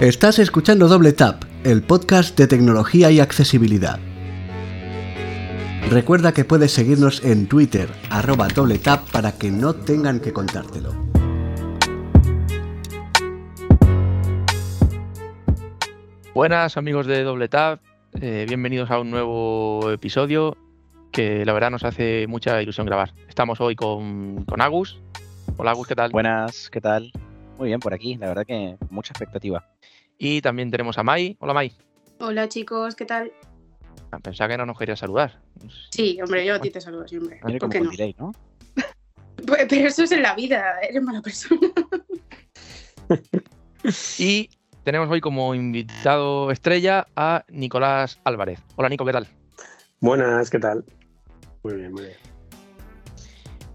Estás escuchando Doble Tap, el podcast de tecnología y accesibilidad. Recuerda que puedes seguirnos en Twitter, arroba doble tap, para que no tengan que contártelo. Buenas amigos de Doble Tap, eh, bienvenidos a un nuevo episodio que la verdad nos hace mucha ilusión grabar. Estamos hoy con, con Agus. Hola Agus, ¿qué tal? Buenas, ¿qué tal? Muy bien por aquí, la verdad que mucha expectativa. Y también tenemos a Mai. Hola Mai. Hola chicos, ¿qué tal? Ah, Pensaba que no nos quería saludar. Sí, hombre, yo a ti te saludo siempre. ¿Por como qué no? delay, ¿no? Pues- Pero eso es en la vida, eres mala persona. Y tenemos hoy como invitado estrella a Nicolás Álvarez. Hola Nico, ¿qué tal? Buenas, ¿qué tal? Muy bien, muy bien.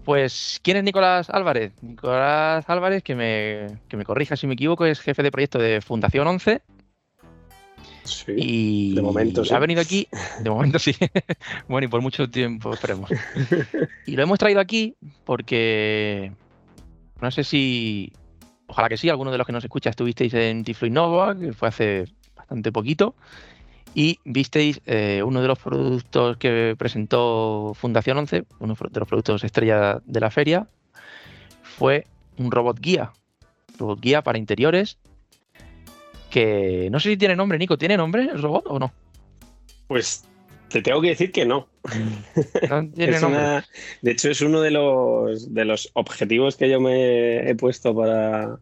Pues, ¿quién es Nicolás Álvarez? Nicolás Álvarez, que me, que me corrija si me equivoco, es jefe de proyecto de Fundación 11 Sí. y de momento sí. ha venido aquí, de momento sí, bueno y por mucho tiempo esperemos. Y lo hemos traído aquí porque no sé si, ojalá que sí, alguno de los que nos escucha estuvisteis en Tiflo Innova, que fue hace bastante poquito, y visteis eh, uno de los productos que presentó Fundación 11, uno de los productos estrella de la feria, fue un robot guía, robot guía para interiores, que no sé si tiene nombre, Nico, ¿tiene nombre el robot o no? Pues te tengo que decir que no. No tiene nombre. una- de hecho, es uno de los, de los objetivos que yo me he puesto para,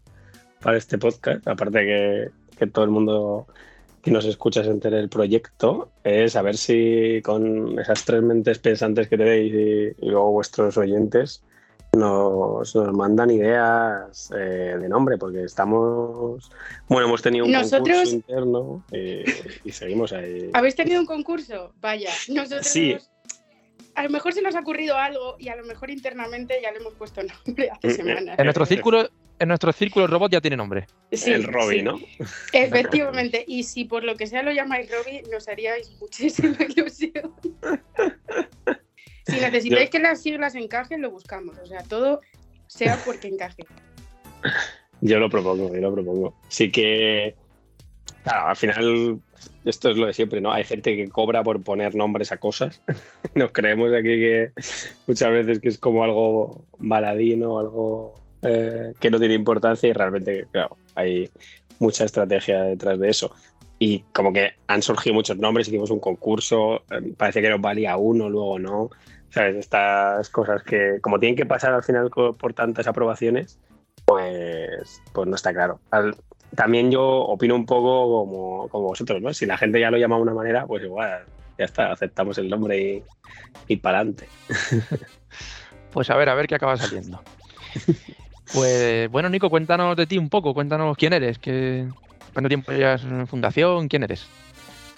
para este podcast. Aparte que, que todo el mundo que nos escucha se entere del proyecto, es a ver si con esas tres mentes pensantes que tenéis y, y luego vuestros oyentes nos, nos mandan ideas eh, de nombre, porque estamos. Bueno, hemos tenido un Nosotros- concurso interno eh, y seguimos ahí. ¿Habéis tenido un concurso? Vaya, nosotros. Sí. A lo mejor se nos ha ocurrido algo y a lo mejor internamente ya le hemos puesto nombre hace semanas. En nuestro círculo, en nuestro círculo el robot ya tiene nombre. Sí, el Robby, sí. ¿no? Efectivamente. Y si por lo que sea lo llamáis Robby, nos haríais muchísima ilusión. Si necesitáis que las siglas encajen, lo buscamos. O sea, todo sea porque encaje. Yo lo propongo, yo lo propongo. Sí que, claro, al final, esto es lo de siempre, ¿no? Hay gente que cobra por poner nombres a cosas. Nos creemos aquí que muchas veces que es como algo baladino, algo eh, que no tiene importancia y realmente, claro, hay mucha estrategia detrás de eso. Y como que han surgido muchos nombres, hicimos un concurso, eh, parece que nos valía uno, luego no. ¿Sabes? Estas cosas que, como tienen que pasar al final por tantas aprobaciones, pues, pues no está claro. Al- también yo opino un poco como, como vosotros, ¿no? Si la gente ya lo llama de una manera, pues igual, ya está, aceptamos el nombre y, y para adelante. Pues a ver, a ver qué acaba saliendo. Pues bueno, Nico, cuéntanos de ti un poco, cuéntanos quién eres, qué, cuánto tiempo llevas en fundación, quién eres.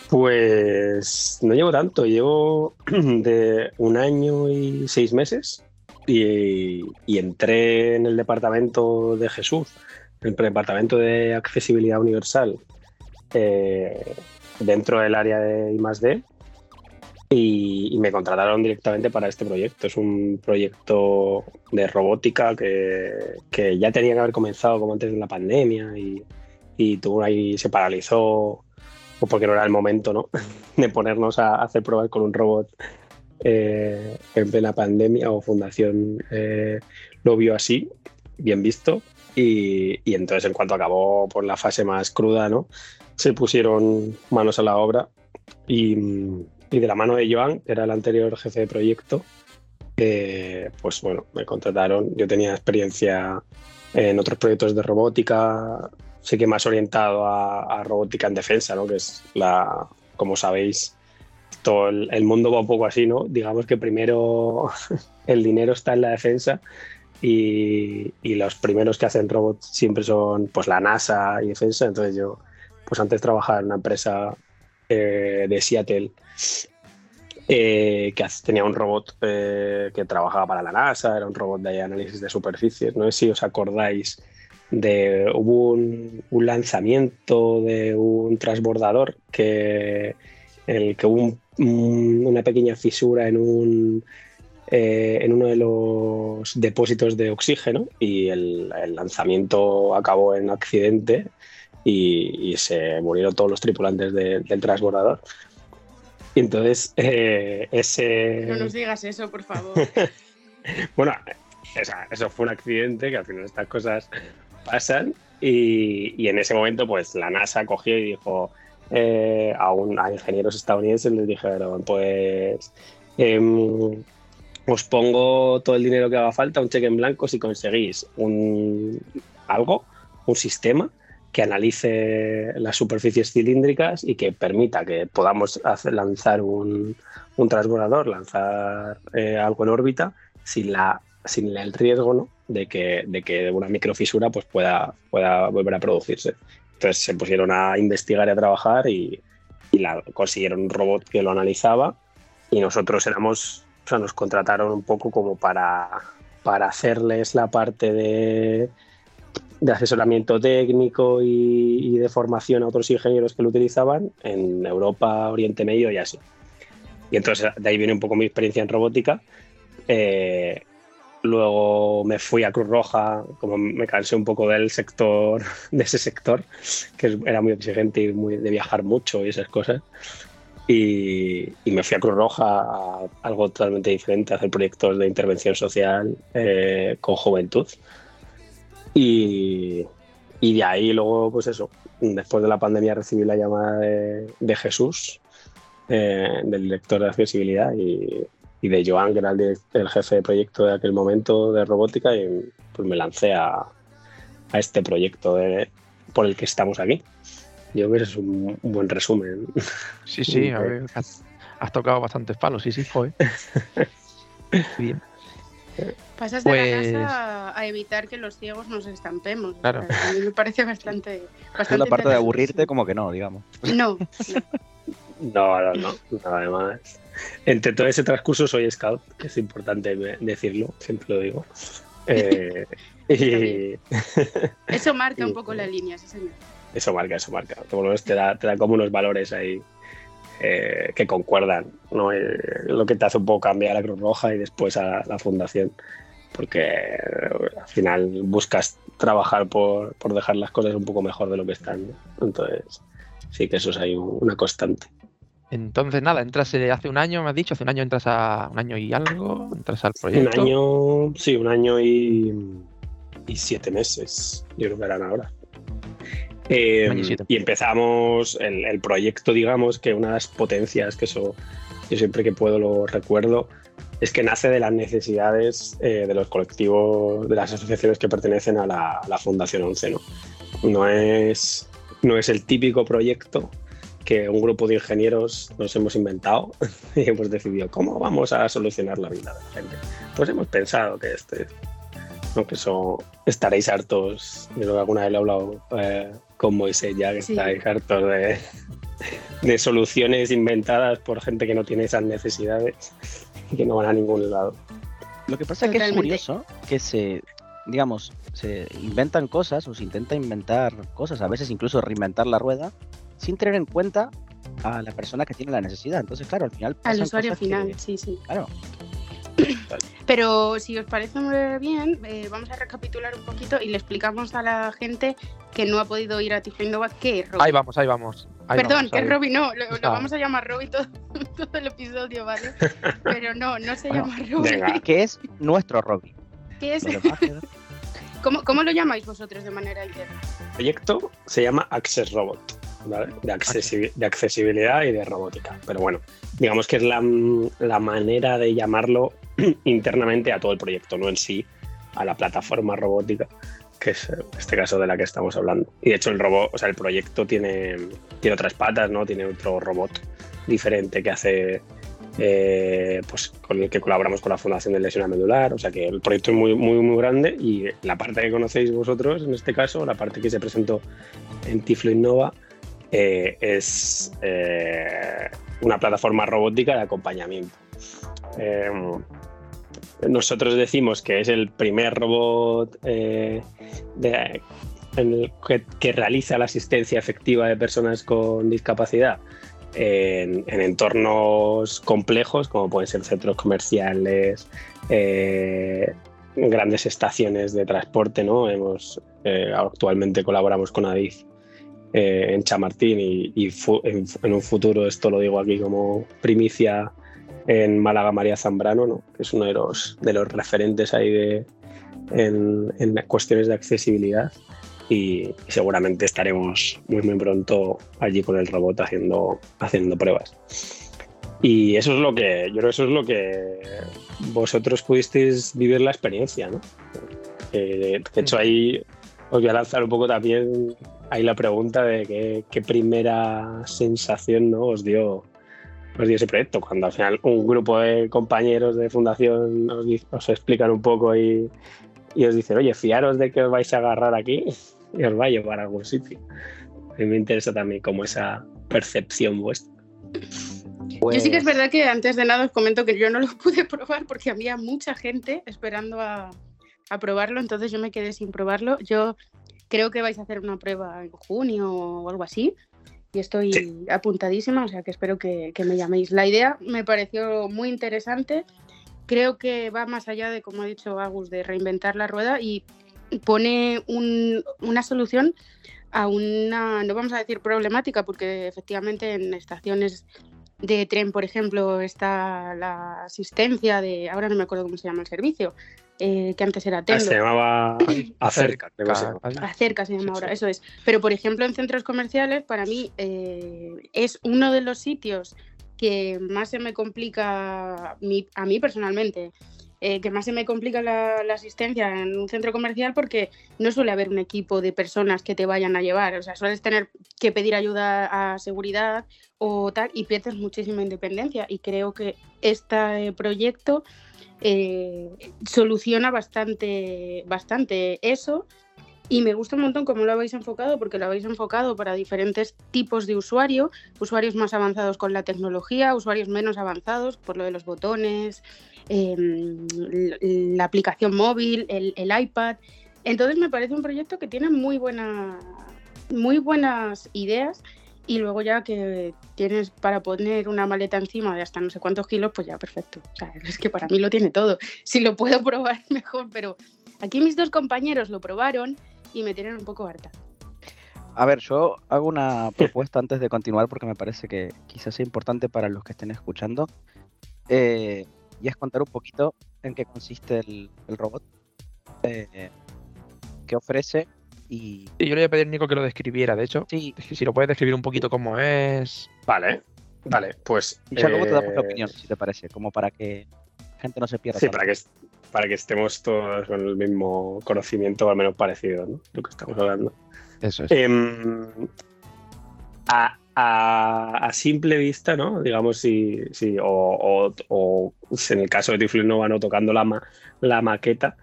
Pues no llevo tanto, llevo de un año y seis meses y, entré en el departamento de Jesús, el departamento de accesibilidad universal, eh, dentro del área de I+D y, y me contrataron directamente para este proyecto. Es un proyecto de robótica que, que ya tenía que haber comenzado como antes de la pandemia y, y tuvo ahí, se paralizó o porque no era el momento ¿no? de ponernos a hacer pruebas con un robot eh, en plena pandemia o fundación eh, lo vio así, bien visto. Y, y entonces en cuanto acabó por la fase más cruda, ¿no? se pusieron manos a la obra y, y de la mano de Joan, que era el anterior jefe de proyecto, eh, pues bueno, me contrataron. Yo tenía experiencia en otros proyectos de robótica, sí que más orientado a, robótica en defensa, ¿no? que es la, como sabéis, todo el, el mundo va un poco así, ¿no? Digamos que primero el dinero está en la defensa y, y los primeros que hacen robots siempre son pues la NASA y defensa. Entonces yo, pues antes trabajaba en una empresa eh, de Seattle eh, que tenía un robot eh, que trabajaba para la NASA, era un robot de análisis de superficies. No sé si os acordáis de hubo un, lanzamiento de un transbordador que en el que hubo un- un- una pequeña fisura en un en uno de los depósitos de oxígeno y el, el lanzamiento acabó en accidente y, y se murieron todos los tripulantes de- del transbordador. Y entonces eh, ese... No nos digas eso, por favor. Bueno, eso fue un accidente, que al final estas cosas pasan. Y, y en ese momento, pues la NASA cogió y dijo eh, a, un, a ingenieros estadounidenses, les dijeron, pues em, os pongo todo el dinero que haga falta, un cheque en blanco, si conseguís un, algo, un sistema que analice las superficies cilíndricas y que permita que podamos hacer- lanzar un, un transbordador, lanzar eh, algo en órbita sin, la, sin el riesgo ¿no? de, que, de que una microfisura pues, pueda, pueda volver a producirse. Entonces se pusieron a investigar y a trabajar y, y la, consiguieron un robot que lo analizaba y nosotros éramos, o sea, nos contrataron un poco como para, para hacerles la parte de, de asesoramiento técnico y, de formación a otros ingenieros que lo utilizaban en Europa, Oriente Medio y Asia. Y entonces de ahí viene un poco mi experiencia en robótica. Eh, luego me fui a Cruz Roja, como me cansé un poco del sector, de ese sector, que era muy exigente y muy de viajar mucho y esas cosas. Y, y me fui a Cruz Roja a algo totalmente diferente, a hacer proyectos de intervención social eh, con juventud. Y, y de ahí luego, pues eso, después de la pandemia recibí la llamada de, de Jesús, eh, del director de accesibilidad, y, y de Joan, que era el, el jefe de proyecto de aquel momento de robótica, y pues me lancé a, a este proyecto de- por el que estamos aquí. Yo creo que ese es un, un buen resumen. Sí, sí, a ver, has, has tocado bastantes palos, sí, sí, joder. Bien. Pasas de Pues- la casa a evitar que los ciegos nos estampemos. o Claro. sea, a mí me parece bastante. Bastante la parte de aburrirte, como que no, digamos. No, No, no, no, nada más. Entre todo ese transcurso soy scout, que es importante decirlo, siempre lo digo. Eh, y eso marca un poco la línea, sí, señor. eso marca, eso marca. Menos te da, te da como unos valores ahí eh, que concuerdan, ¿no? Eh, lo que te hace un poco cambiar a Cruz Roja y después a la fundación, porque eh, al final buscas trabajar por, por dejar las cosas un poco mejor de lo que están. ¿no? Entonces, sí que eso es ahí un- una constante. Entonces, nada, entras eh, hace un año, me has dicho, hace un año entras a un año y algo, entras al Un proyecto. año, sí, un año y, y siete meses, yo creo que eran ahora. Eh, y empezamos el, el proyecto, digamos, que una de las potencias, que eso yo siempre que puedo lo recuerdo, es que nace de las necesidades eh, de los colectivos, de las asociaciones que pertenecen a la, a la Fundación 11. ¿no? No, es, no es el típico proyecto que un grupo de ingenieros nos hemos inventado y hemos decidido cómo vamos a solucionar la vida de la gente. Pues hemos pensado que este, ¿no? que eso estaréis hartos, yo creo que alguna vez lo he hablado eh, con Moisés ya, que Sí. estáis hartos de, de soluciones inventadas por gente que no tiene esas necesidades y que no van a ningún lado. Lo que pasa es que es curioso que se, digamos, se inventan cosas o se intenta inventar cosas, a veces incluso reinventar la rueda, sin tener en cuenta a la persona que tiene la necesidad. Entonces, claro, al final Al usuario cosas que- final, sí, sí. claro, Pero si os parece muy bien, eh, vamos a recapitular un poquito y le explicamos a la gente que no ha podido ir a Tiflo Innova qué es. Ahí vamos, ahí vamos. ahí Perdón, vamos, que es. Robin, no, lo, lo vamos a llamar Robin todo, todo el episodio, ¿vale? Pero no, no se Bueno, llama venga. que es nuestro Robin. ¿Qué es? ¿Cómo, ¿Cómo lo llamáis vosotros de manera interna? El proyecto se llama Access Robot, ¿vale? de, accesi- de accesibilidad y de robótica. Pero bueno, digamos que es la, la manera de llamarlo internamente a todo el proyecto, no en sí a la plataforma robótica, que es en este caso de la que estamos hablando. Y de hecho el robot, o sea, el proyecto tiene, tiene otras patas, ¿no? Tiene otro robot diferente que hace eh, pues con el que colaboramos con la Fundación de Lesión Medular, o sea que el proyecto es muy, muy, muy grande y la parte que conocéis vosotros, en este caso, la parte que se presentó en Tiflo Innova, eh, es eh, una plataforma robótica de acompañamiento. Eh, nosotros decimos que es el primer robot eh, que, realiza la asistencia efectiva de personas con discapacidad en, en entornos complejos, como pueden ser centros comerciales, eh, grandes estaciones de transporte. ¿no? Actualmente colaboramos con Adif en Chamartín y, en, un futuro, esto lo digo aquí como primicia, en Málaga María Zambrano, ¿no? que es uno de los, de los referentes ahí de, en, cuestiones de accesibilidad. Y, seguramente estaremos muy, muy pronto allí con el robot haciendo, haciendo pruebas. Y eso es lo que, yo creo eso es lo que vosotros pudisteis vivir la experiencia, ¿no? de hecho, ahí os voy a lanzar un poco también ahí la pregunta de qué, primera sensación ¿no? os, dio, os dio ese proyecto, cuando al final un grupo de compañeros de fundación os, os explican un poco y, y, os dicen, oye, fiaros de que os vais a agarrar aquí y os va a llevar a algún sitio. A mí me interesa también como esa percepción vuestra. Yo sí que es pues verdad que antes de nada os comento que yo no lo pude probar porque había mucha gente esperando a, a probarlo, entonces yo me quedé sin probarlo. Yo creo que vais a hacer una prueba en junio o algo así y estoy apuntadísima, o sea que espero que, me llaméis. La idea me pareció muy interesante, creo que va más allá de, como ha dicho Agus, de reinventar la rueda y pone una solución a una, no vamos a decir problemática, porque efectivamente en estaciones de tren, por ejemplo, está la asistencia de, ahora no me acuerdo cómo se llama el servicio, eh, que antes era Tendo. se llamaba Acerca. Acerca se llama ahora, eso es. Pero, por ejemplo, en centros comerciales, para mí eh, es uno de los sitios que más se me complica a mí personalmente. Eh, que más se me complica la, asistencia en un centro comercial porque no suele haber un equipo de personas que te vayan a llevar. O sea, sueles tener que pedir ayuda a seguridad o tal y pierdes muchísima independencia. Y creo que este proyecto eh, soluciona bastante, bastante eso. Y me gusta un montón cómo lo habéis enfocado, porque lo habéis enfocado para diferentes tipos de usuario, usuarios más avanzados con la tecnología, usuarios menos avanzados por lo de los botones, em, la aplicación móvil, el, iPad. Entonces me parece un proyecto que tiene muy, buena, muy buenas ideas y luego ya que tienes para poner una maleta encima de hasta no sé cuántos kilos, pues ya perfecto. Es que para mí lo tiene todo. Si lo puedo probar mejor, pero aquí mis dos compañeros lo probaron y me tienen un poco harta. A ver, yo hago una propuesta antes de continuar porque me parece que quizás sea importante para los que estén escuchando. Eh, y es contar un poquito en qué consiste el, robot, eh, qué ofrece y... yo le voy a pedir a Nico que lo describiera, de hecho. Sí. Si lo puedes describir un poquito cómo es. Vale, vale, pues. Y ya luego te damos la eh, opinión, si te parece, como para que la gente no se pierda. Sí, para que, para que estemos todos con el mismo conocimiento, o al menos parecido, ¿no? Lo que estamos hablando. Eso es. Em, a, a, simple vista, ¿no? Digamos, si, si o, o, en el caso de Tiflin no van tocando la, la maqueta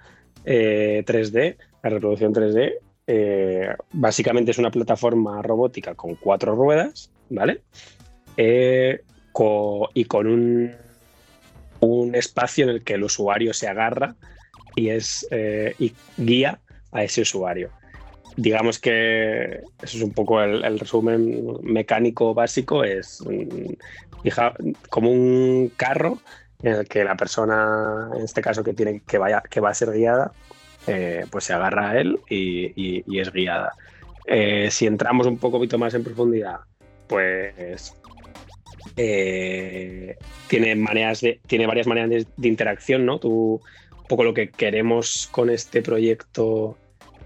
3D, eh, la reproducción 3D, eh, básicamente es una plataforma robótica con cuatro ruedas, ¿vale? Eh, y con un, un, espacio en el que el usuario se agarra y, es, eh, y guía a ese usuario. Digamos que eso es un poco el, resumen mecánico básico, es como un carro en el que la persona, en este caso que, tiene, que, vaya, que va a ser guiada, eh, pues se agarra a él y, es guiada. Eh, si entramos un poco más en profundidad, pues eh, tiene, maneras de, tiene varias maneras de, interacción, ¿no? Tú, un poco lo que queremos con este proyecto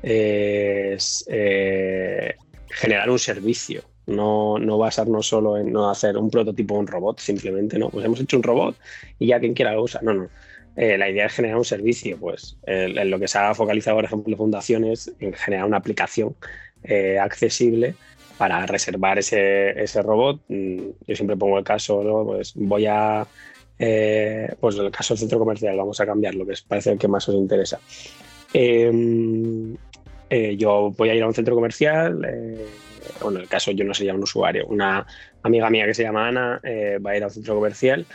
es generar un servicio, no, no, basarnos solo en no hacer un prototipo o un robot, simplemente, ¿no? Pues hemos hecho un robot y ya quien quiera lo usa. No, no. Eh, la idea es generar un servicio, pues en lo que se ha focalizado, por ejemplo, fundaciones, en generar una aplicación eh, accesible para reservar ese, robot. Mm, yo siempre pongo el caso, pues voy a, eh, pues el caso del centro comercial, vamos a cambiar lo que parece el que más os interesa. Em, yo voy a ir a un centro comercial, bueno, en el caso yo no sería un usuario, una amiga mía que se llama Ana va a ir a un centro comercial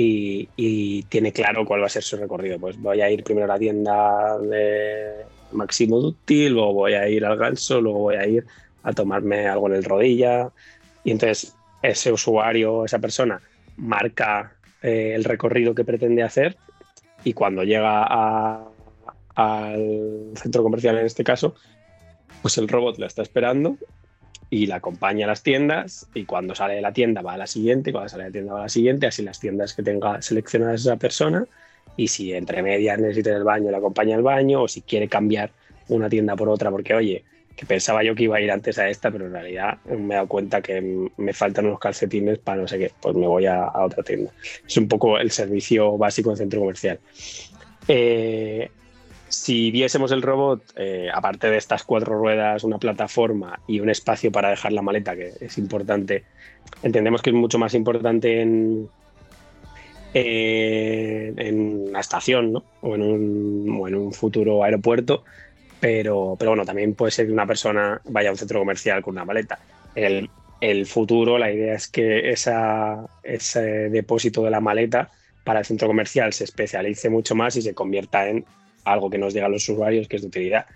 y, tiene claro cuál va a ser su recorrido. Pues voy a ir primero a la tienda de Máximo Dúctil, luego voy a ir al ganso, luego voy a ir a tomarme algo en el rodilla. Y entonces ese usuario, esa persona, marca eh, el recorrido que pretende hacer. Y cuando llega al centro comercial en este caso, pues el robot la está esperando y la acompaña a las tiendas. Y cuando sale de la tienda va a la siguiente, y cuando sale de la tienda va a la siguiente, así las tiendas que tenga seleccionadas esa persona. Y si entre medias necesita el baño, la acompaña al baño. O si quiere cambiar una tienda por otra porque oye, que pensaba yo que iba a ir antes a esta, pero en realidad me he dado cuenta que me faltan unos calcetines para no sé qué, pues me voy a, otra tienda. Es un poco el servicio básico del centro comercial. Eh, si viésemos el robot, eh, aparte de estas cuatro ruedas, una plataforma y un espacio para dejar la maleta, que es importante, entendemos que es mucho más importante en, en la estación ¿no? o, en un, o en un futuro aeropuerto pero, pero bueno, también puede ser que una persona vaya a un centro comercial con una maleta. El, el futuro, la idea es que esa, ese depósito de la maleta para el centro comercial se especialice mucho más y se convierta en algo que nos diga a los usuarios que es de utilidad.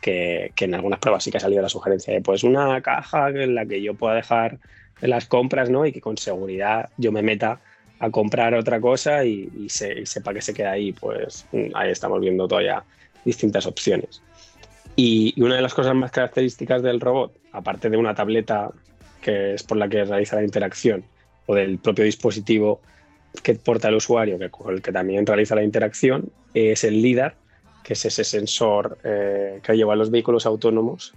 Que, que, en algunas pruebas sí que ha salido la sugerencia de pues una caja en la que yo pueda dejar las compras ¿no? y que con seguridad yo me meta a comprar otra cosa y, y, se, y sepa que se queda ahí. Pues ahí estamos viendo todavía distintas opciones. Y, una de las cosas más características del robot, aparte de una tableta que es por la que realiza la interacción, o del propio dispositivo que porta el usuario, que, con el que también realiza la interacción, es el LIDAR, que es ese sensor eh, que lleva los vehículos autónomos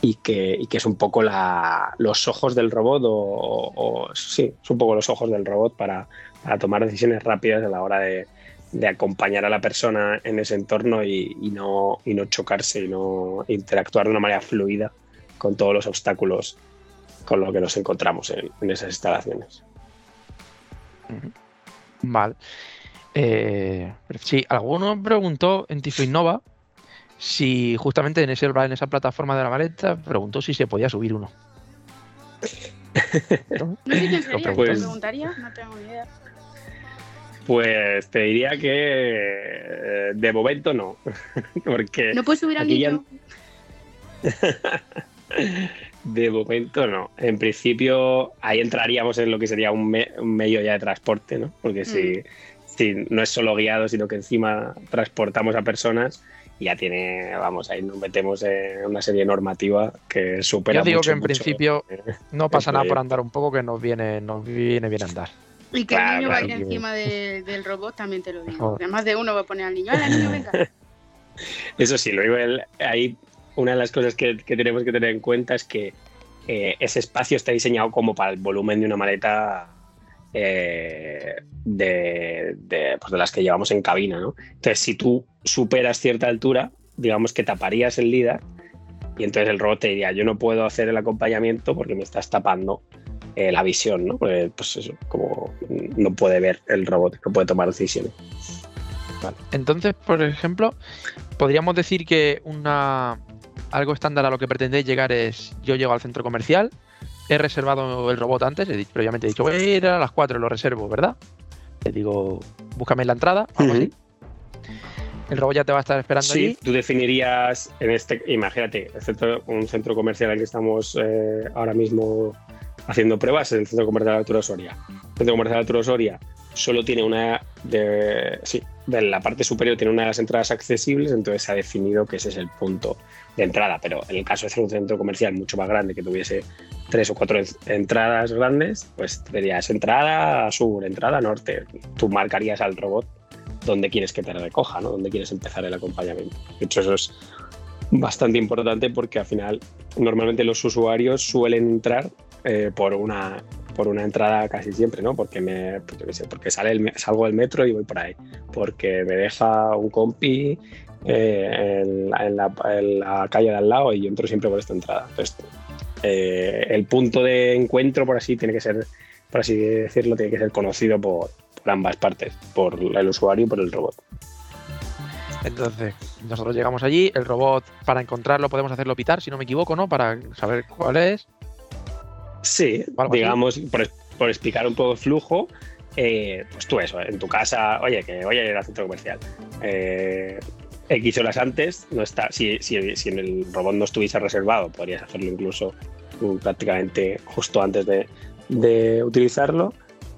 y que, es un poco los ojos del robot, o, sí, es un poco los ojos del robot para tomar decisiones rápidas a la hora de, de acompañar a la persona en ese entorno y, no, y no chocarse y no interactuar de una manera fluida con todos los obstáculos con los que nos encontramos en, esas instalaciones. Vale. Eh, sí, alguno preguntó en Tifo Innova si justamente en, ese, en esa plataforma de la maleta preguntó si se podía subir uno. no sé quién sería, pues, preguntaría, no tengo ni idea. Pues te diría que eh, de momento no. Porque no puedes subir al niño. de momento no. En principio ahí entraríamos en lo que sería un, medio ya de transporte, ¿no? Porque si, mm. si, no es solo guiado, sino que encima transportamos a personas, ya tiene, vamos, ahí nos metemos en una serie normativa que supera. Yo digo que en principio no pasa nada por andar un poco, que nos viene, nos viene bien andar. Y que el niño vaya encima del robot, también te lo digo. Además de uno va a poner al niño, ¡Hola, niño, venga! Eso sí, lo digo, ahí una de las cosas que, tenemos que tener en cuenta es que eh, ese espacio está diseñado como para el volumen de una maleta eh, de, pues de, las que llevamos en cabina, ¿no? Entonces, si tú superas cierta altura, digamos que taparías el líder y entonces el robot te diría, yo no puedo hacer el acompañamiento porque me estás tapando eh, la visión, ¿no? Pues, pues, eso, como no puede ver el robot, no puede tomar decisiones. Entonces, por ejemplo, podríamos decir que una algo estándar a lo que pretendéis llegar es yo llego al centro comercial, he reservado el robot antes, he previamente he dicho, voy a ir a las 4, lo reservo, ¿verdad? Le digo, búscame la entrada, El robot ya te va a estar esperando sí, tú definirías en este, imagínate, un centro comercial en el que estamos eh, ahora mismo haciendo pruebas en el Centro Comercial Arturo Soria. El Centro Comercial Arturo Soria solo tiene una de, sí, de la parte superior tiene una de las entradas accesibles, entonces se ha definido que ese es el punto de entrada. Pero en el caso de ser un centro comercial mucho más grande, que tuviese tres o cuatro entradas grandes, pues tendrías entrada sur, entrada norte. Tú marcarías al robot dónde quieres que te recoja, ¿no? Dónde quieres empezar el acompañamiento. De hecho, eso es bastante importante porque al final normalmente los usuarios suelen entrar eh, por, una, por una entrada casi siempre, ¿no? Porque, me, porque sale el, salgo del metro y voy por ahí. Porque me deja un compi eh, en, la, calle de al lado y yo entro siempre por esta entrada. Entonces, eh, el punto de encuentro, por así, tiene que ser, por así decirlo, tiene que ser conocido por, por ambas partes, por el usuario y por el robot. Entonces, nosotros llegamos allí, el robot, para encontrarlo podemos hacerlo pitar, si no me equivoco, ¿no? Para saber cuál es. Sí, digamos, por, explicar un poco el flujo, eh, pues tú eso, en tu casa, oye, que voy a ir al centro comercial. Eh, X horas antes, no está, si, si, si, el robot no estuviese reservado, podrías hacerlo incluso mm, prácticamente justo antes de, de utilizarlo.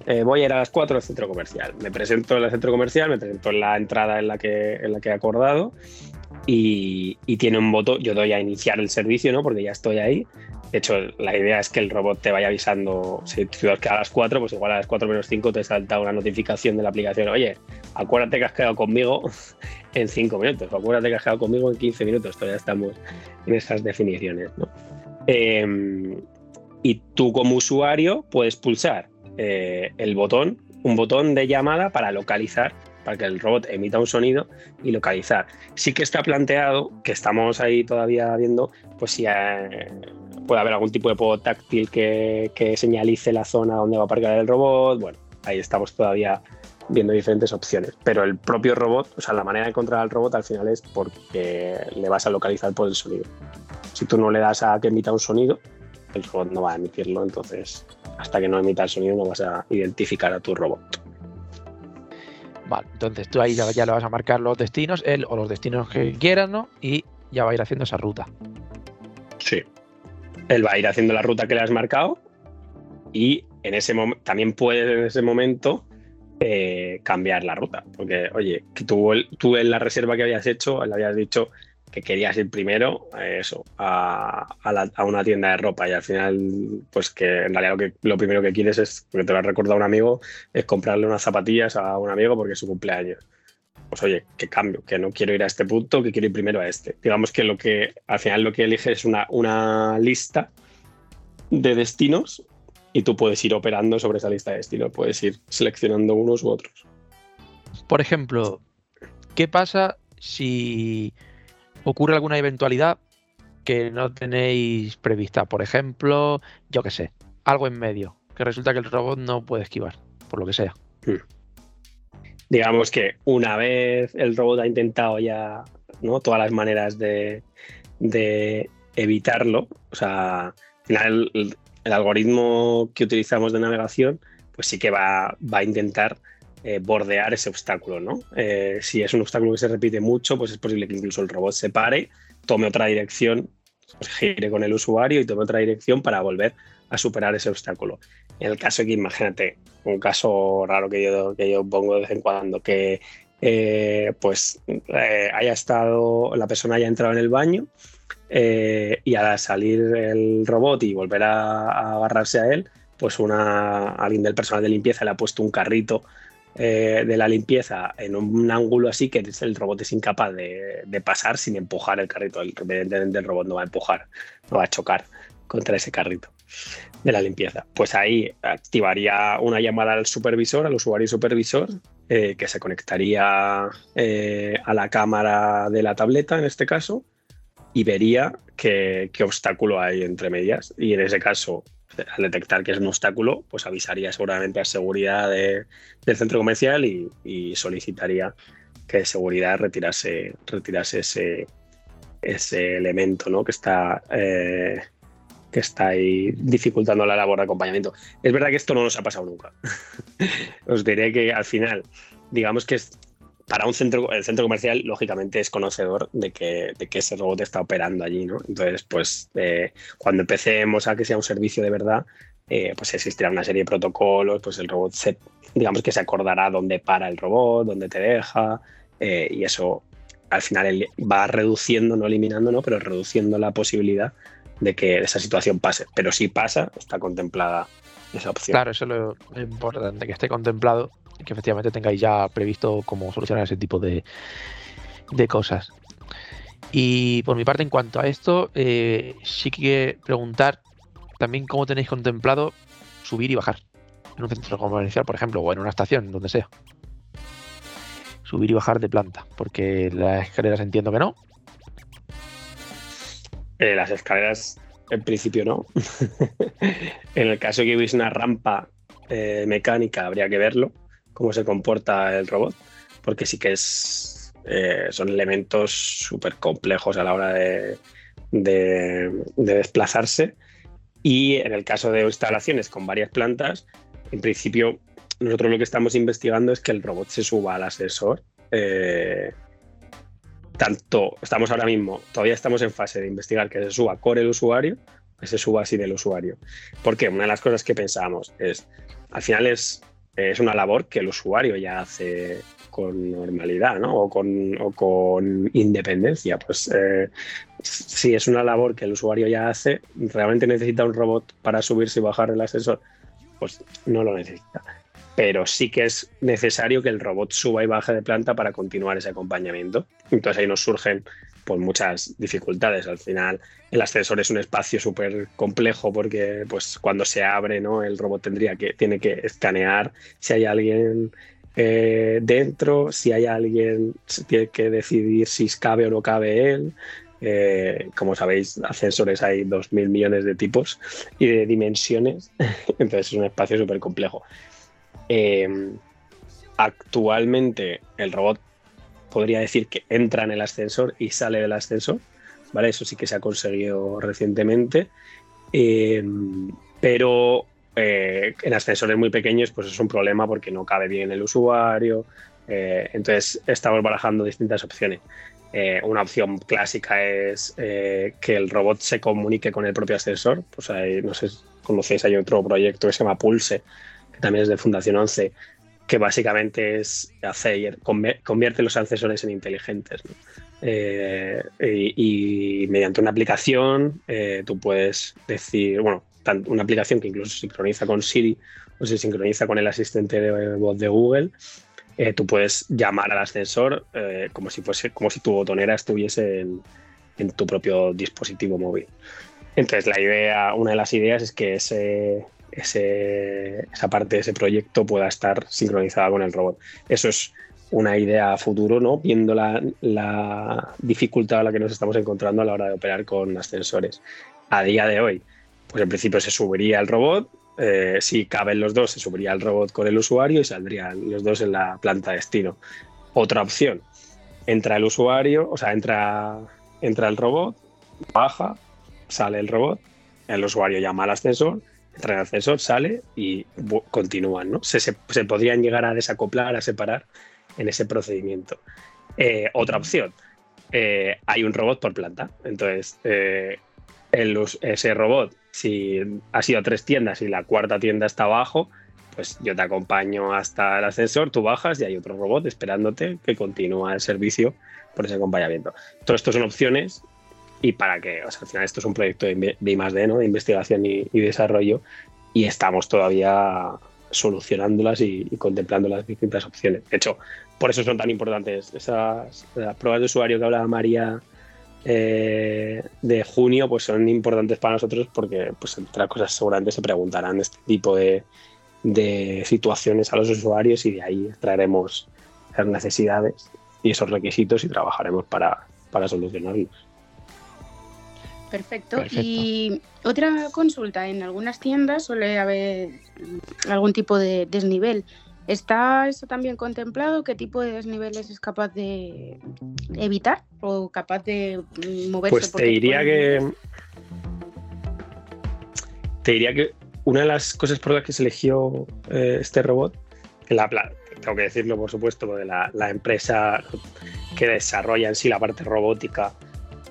Eh, voy a ir a las 4 al centro comercial. Me presento en el centro comercial, me presento en la entrada en la que, en la que he acordado y, tiene un botón, yo doy a iniciar el servicio, ¿no? Porque ya estoy ahí. De hecho, la idea es que el robot te vaya avisando, si tú que a las 4, pues igual a las 4 menos 5 te salta una notificación de la aplicación, oye, acuérdate que has quedado conmigo en 5 minutos, o acuérdate que has quedado conmigo en 15 minutos, todavía estamos en esas definiciones, ¿no? Em, y tú como usuario puedes pulsar eh, el botón, un botón de llamada para localizar para que el robot emita un sonido y localizar. Sí que está planteado, que estamos ahí todavía viendo, pues si eh, puede haber algún tipo de podo táctil que, señalice la zona donde va a aparcar el robot. Bueno, ahí estamos todavía viendo diferentes opciones. Pero el propio robot, o sea, la manera de encontrar al robot al final es porque le vas a localizar por el sonido. Si tú no le das a que emita un sonido, el robot no va a emitirlo. Entonces, hasta que no emita el sonido, no vas a identificar a tu robot. Vale, entonces tú ahí ya, le vas a marcar los destinos, él o los destinos que quieras, ¿no? Y ya va a ir haciendo esa ruta. Sí. Él va a ir haciendo la ruta que le has marcado y en ese también puedes en ese momento eh, cambiar la ruta. Porque, oye, que tú, tú en la reserva que habías hecho, le habías dicho que querías ir primero eso, a, una tienda de ropa y al final, pues que en realidad lo, que, lo primero que quieres es, porque te lo ha recordado un amigo, es comprarle unas zapatillas a un amigo porque es su cumpleaños. Pues oye, que cambio, que no quiero ir a este punto, que quiero ir primero a este. Digamos que lo que al final lo que eliges es una, una lista de destinos y tú puedes ir operando sobre esa lista de destinos, puedes ir seleccionando unos u otros. Por ejemplo, ¿qué pasa si ocurre alguna eventualidad que no tenéis prevista. Por ejemplo, yo qué sé, algo en medio, que resulta que el robot no puede esquivar, por lo que sea. Hmm. Digamos que una vez el robot ha intentado ya ¿no? todas las maneras de, evitarlo, o sea, al final el, algoritmo que utilizamos de navegación, pues sí que va, va a intentar eh, bordear ese obstáculo, ¿no? Eh, si es un obstáculo que se repite mucho, pues es posible que incluso el robot se pare, tome otra dirección, pues gire con el usuario y tome otra dirección para volver a superar ese obstáculo. En el caso que imagínate, un caso raro que yo, que yo pongo de vez en cuando, que eh, pues haya estado, la persona haya entrado en el baño y al salir el robot y volver a, agarrarse a él, pues una, alguien del personal de limpieza le ha puesto un carrito eh, de la limpieza en un ángulo así que el robot es incapaz de, pasar sin empujar el carrito. Evidentemente el robot no va a empujar, no va a chocar contra ese carrito de la limpieza. Pues ahí activaría una llamada al supervisor, al usuario supervisor, eh, que se conectaría eh, a la cámara de la tableta en este caso y vería qué, obstáculo hay entre medias. Y en ese caso al detectar que es un obstáculo, pues avisaría seguramente a seguridad del centro comercial y, solicitaría que seguridad retirase, retirase ese, ese elemento ¿no? que, está, eh, que está ahí dificultando la labor de acompañamiento. Es verdad que esto no nos ha pasado nunca. Os diré que al final, digamos que es, para un centro, el centro comercial, lógicamente, es conocedor de que, de que ese robot está operando allí, ¿no? Entonces, pues, eh, cuando empecemos a que sea un servicio de verdad, eh, pues existirá una serie de protocolos, pues el robot se, digamos que se acordará dónde para el robot, dónde te deja, eh, y eso al final va reduciendo, no eliminando, ¿no? Pero reduciendo la posibilidad de que esa situación pase. Pero si pasa, está contemplada esa opción. Claro, eso es lo importante, que esté contemplado que efectivamente tengáis ya previsto cómo solucionar ese tipo de, cosas. Y por mi parte, en cuanto a esto, eh, sí que preguntar también cómo tenéis contemplado subir y bajar en un centro comercial, por ejemplo, o en una estación, donde sea. Subir y bajar de planta, porque las escaleras entiendo que no. Eh, las escaleras, en principio no. en el caso que hubiese una rampa eh, mecánica, habría que verlo cómo se comporta el robot, porque sí que es, eh, son elementos súper complejos a la hora de, desplazarse. Y en el caso de instalaciones con varias plantas, en principio nosotros lo que estamos investigando es que el robot se suba al ascensor. Tanto, estamos ahora mismo, todavía estamos en fase de investigar que se suba con el usuario, que se suba sin el usuario. Porque una de las cosas que pensamos es, al final es es una labor que el usuario ya hace con normalidad, ¿no? O con, o con independencia. Pues eh, si es una labor que el usuario ya hace, realmente necesita un robot para subirse y bajar el ascensor, pues no lo necesita. Pero sí que es necesario que el robot suba y baje de planta para continuar ese acompañamiento. Entonces ahí nos surgen pues muchas dificultades. Al final, el ascensor es un espacio súper complejo porque pues cuando se abre, ¿no? El robot tendría que, tiene que escanear si hay alguien eh, dentro, si hay alguien, tiene que decidir si cabe o no cabe él. Eh, como sabéis, ascensores hay 2.000 millones de tipos y de dimensiones, entonces es un espacio súper complejo. Eh, actualmente el robot podría decir que entra en el ascensor y sale del ascensor, ¿vale? Eso sí que se ha conseguido recientemente, em, pero eh, en ascensores muy pequeños pues es un problema porque no cabe bien el usuario, eh, entonces estamos barajando distintas opciones. Eh, una opción clásica es que el robot se comunique con el propio ascensor. Pues no sé conocéis, hay otro proyecto que se llama Pulse, también es de Fundación 11, que básicamente es hacer, convierte los ascensores en inteligentes. Eh, y, mediante una aplicación eh, tú puedes decir, bueno, una aplicación que incluso sincroniza con Siri o se sincroniza con el asistente de voz de Google, eh, tú puedes llamar al ascensor como si fuese, como si tu botonera estuviese en, en tu propio dispositivo móvil. Entonces la idea, una de las ideas es que ese, esa parte de ese proyecto pueda estar sincronizada con el robot. Eso es una idea a futuro, ¿no? Viendo la, dificultad a la que nos estamos encontrando a la hora de operar con ascensores. A día de hoy, pues en principio se subiría el robot, eh, si caben los dos, se subiría el robot con el usuario y saldrían los dos en la planta destino. Otra opción, entra el usuario, o sea, entra, entra el robot, baja, sale el robot, el usuario llama al ascensor ascensor, sale y continúan, ¿no? Se, podrían llegar a desacoplar, a separar en ese procedimiento. Eh, otra opción, eh, hay un robot por planta. Entonces, eh, ese robot, si ha sido tres tiendas y la cuarta tienda está abajo, pues yo te acompaño hasta el ascensor, tú bajas y hay otro robot esperándote que continúa el servicio por ese acompañamiento. Todo esto son opciones y para que, o sea, al final esto es un proyecto de, de I+D, ¿no? de investigación y, desarrollo, y estamos todavía solucionándolas y, contemplando las distintas opciones. De hecho, por eso son tan importantes esas las pruebas de usuario que hablaba María eh, de junio, pues son importantes para nosotros porque, pues, entre otras cosas, seguramente se preguntarán este tipo de, de situaciones a los usuarios y de ahí extraeremos las necesidades y esos requisitos y trabajaremos para, para solucionarlos. Perfecto. Y otra consulta, en algunas tiendas suele haber algún tipo de desnivel. ¿Está eso también contemplado? ¿Qué tipo de desniveles es capaz de evitar o capaz de moverse? Pues te diría que. Te diría que una de las cosas por las que se eligió eh, este robot, la, tengo que decirlo por supuesto, de la, la empresa que desarrolla en sí la parte robótica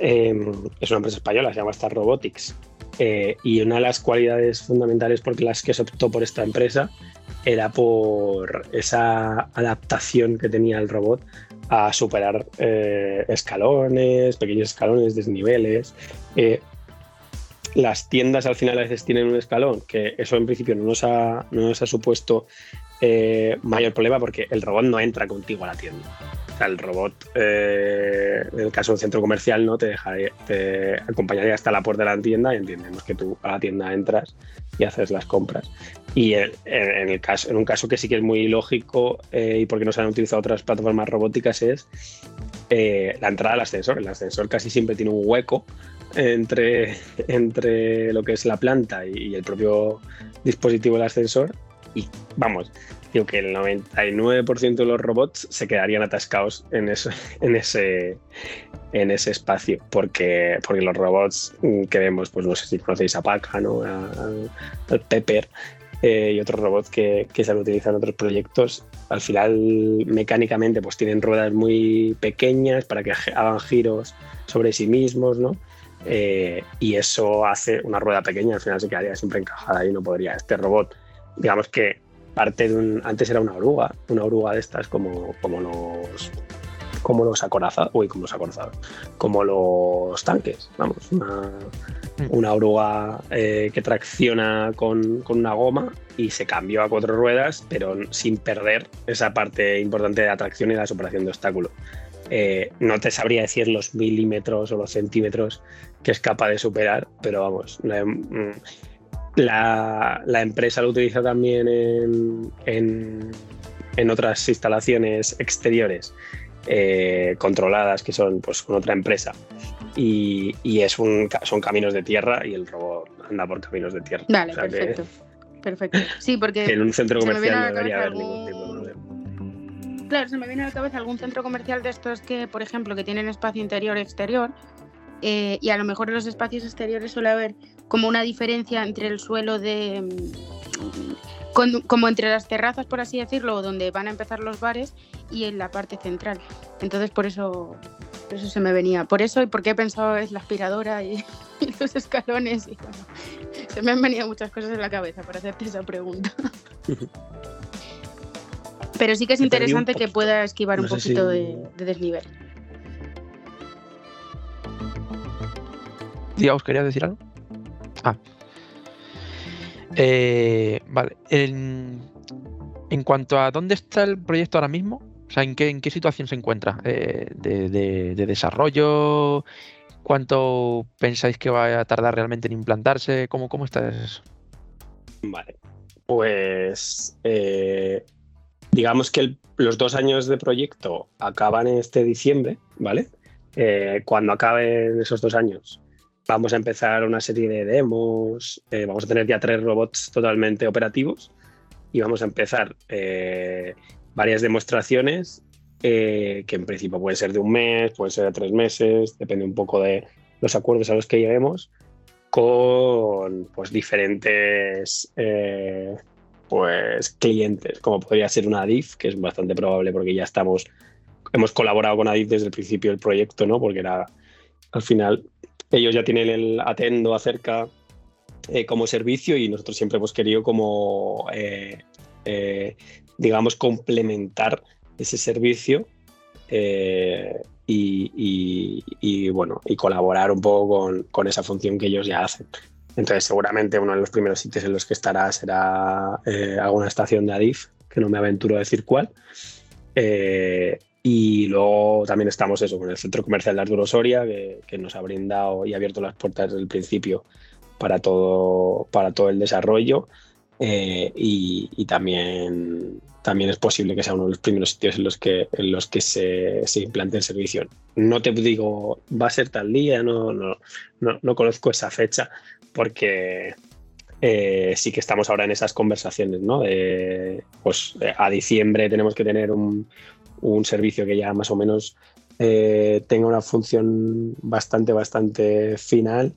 Em, es una empresa española, se llama Star Robotics. Eh, y una de las cualidades fundamentales por las que se optó por esta empresa era por esa adaptación que tenía el robot a superar eh, escalones, pequeños escalones, desniveles. Eh, las tiendas al final a veces tienen un escalón, que eso en principio no nos ha, no nos ha supuesto mayor problema porque el robot no entra contigo a la tienda el robot, eh, en el caso de un centro comercial, ¿no? Te, dejaría, te acompañaría hasta la puerta de la tienda y entendemos que tú a la tienda entras y haces las compras. Y en, el caso, en un caso que sí que es muy lógico eh, y porque no se han utilizado otras plataformas robóticas es eh, la entrada al ascensor. El ascensor casi siempre tiene un hueco entre, entre lo que es la planta y el propio dispositivo del ascensor. Y vamos, digo que el 99% de los robots se quedarían atascados en, en, ese, en ese espacio, porque, porque los robots que vemos, pues no sé si conocéis a Paca, ¿no? al Pepper eh, y otros robots que, que, se utilizan en otros proyectos, al final mecánicamente pues tienen ruedas muy pequeñas para que hagan giros sobre sí mismos, ¿no? Eh, y eso hace una rueda pequeña, al final se quedaría siempre encajada y no podría. Este robot, digamos que parte de un. Antes era una oruga, una oruga de estas como, como los. Como los acorazados, uy, como los acorazados, como los tanques, vamos, una, una oruga eh, que tracciona con, con, una goma y se cambió a cuatro ruedas, pero sin perder esa parte importante de atracción y la superación de obstáculos. Eh, no te sabría decir los milímetros o los centímetros que es capaz de superar, pero vamos, la, la empresa lo utiliza también en, en, en otras instalaciones exteriores eh, controladas que son pues, con otra empresa. Y, y, es un, son caminos de tierra y el robot anda por caminos de tierra. Vale, o sea perfecto. Que, perfecto. Sí, porque. en un centro comercial no debería haber ningún tipo de problema. Claro, se me viene a la cabeza algún centro comercial de estos que, por ejemplo, que tienen espacio interior exterior. Eh, y a lo mejor en los espacios exteriores suele haber como una diferencia entre el suelo de. Mm, con, como entre las terrazas, por así decirlo, donde van a empezar los bares, y en la parte central. Entonces, por eso, por eso se me venía. Por eso y porque he pensado es la aspiradora y, y los escalones. Y, bueno, se me han venido muchas cosas en la cabeza para hacerte esa pregunta. Pero sí que es interesante que pueda esquivar no un poquito si... de, de, desnivel. Dios, ¿querías decir algo? Ah. Eh, vale. En, cuanto a dónde está el proyecto ahora mismo, o sea, ¿en qué, situación se encuentra? Eh, de, de, de, desarrollo? ¿Cuánto pensáis que va a tardar realmente en implantarse? ¿Cómo, cómo está eso? Vale. Pues eh, digamos que los dos años de proyecto acaban este diciembre, ¿vale? Cuando acaben esos dos años, vamos a empezar una serie de demos, eh, vamos a tener ya tres robots totalmente operativos y vamos a empezar eh, varias demostraciones que en principio pueden ser de un mes, pueden ser de tres meses, depende un poco de los acuerdos a los que lleguemos, con pues, diferentes pues clientes, como podría ser una DIF, que es bastante probable porque ya estamos, hemos colaborado con ADIF desde el principio del proyecto, ¿no? Porque era, al final, ellos ya tienen el Atendo acerca eh, como servicio y nosotros siempre hemos querido como, eh, eh, digamos, complementar ese servicio y, y, bueno, y colaborar un poco con, con esa función que ellos ya hacen. Entonces, seguramente uno de los primeros sitios en los que estará será eh, alguna estación de Adif, que no me aventuro a decir cuál. Eh, y luego también estamos eso, con el centro comercial de Arturo Soria, que, nos ha brindado y abierto las puertas desde el principio para todo, para todo el desarrollo. Eh, y, también, también es posible que sea uno de los primeros sitios en los que, en los que se, se implante el servicio. No te digo, va a ser tal día, no, no, no, no conozco esa fecha, porque eh, sí que estamos ahora en esas conversaciones, ¿no? De, pues a diciembre tenemos que tener un, un servicio que ya más o menos eh, tenga una función bastante, bastante final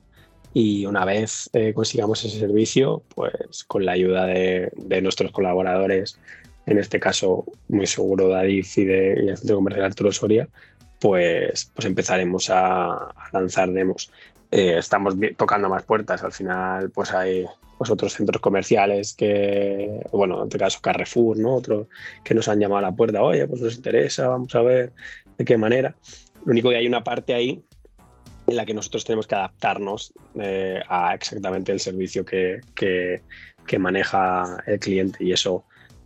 y una vez eh, consigamos ese servicio, pues con la ayuda de, de, nuestros colaboradores, en este caso muy seguro de Adif y, y del Centro Comercial Arturo Soria, pues, pues empezaremos a, a lanzar demos eh, estamos tocando más puertas. Al final, pues hay pues, otros centros comerciales que, bueno, en este caso Carrefour, ¿no? Otro que nos han llamado a la puerta, oye, pues nos interesa, vamos a ver de qué manera. Lo único que hay una parte ahí en la que nosotros tenemos que adaptarnos eh, a exactamente el servicio que, que, que, maneja el cliente y eso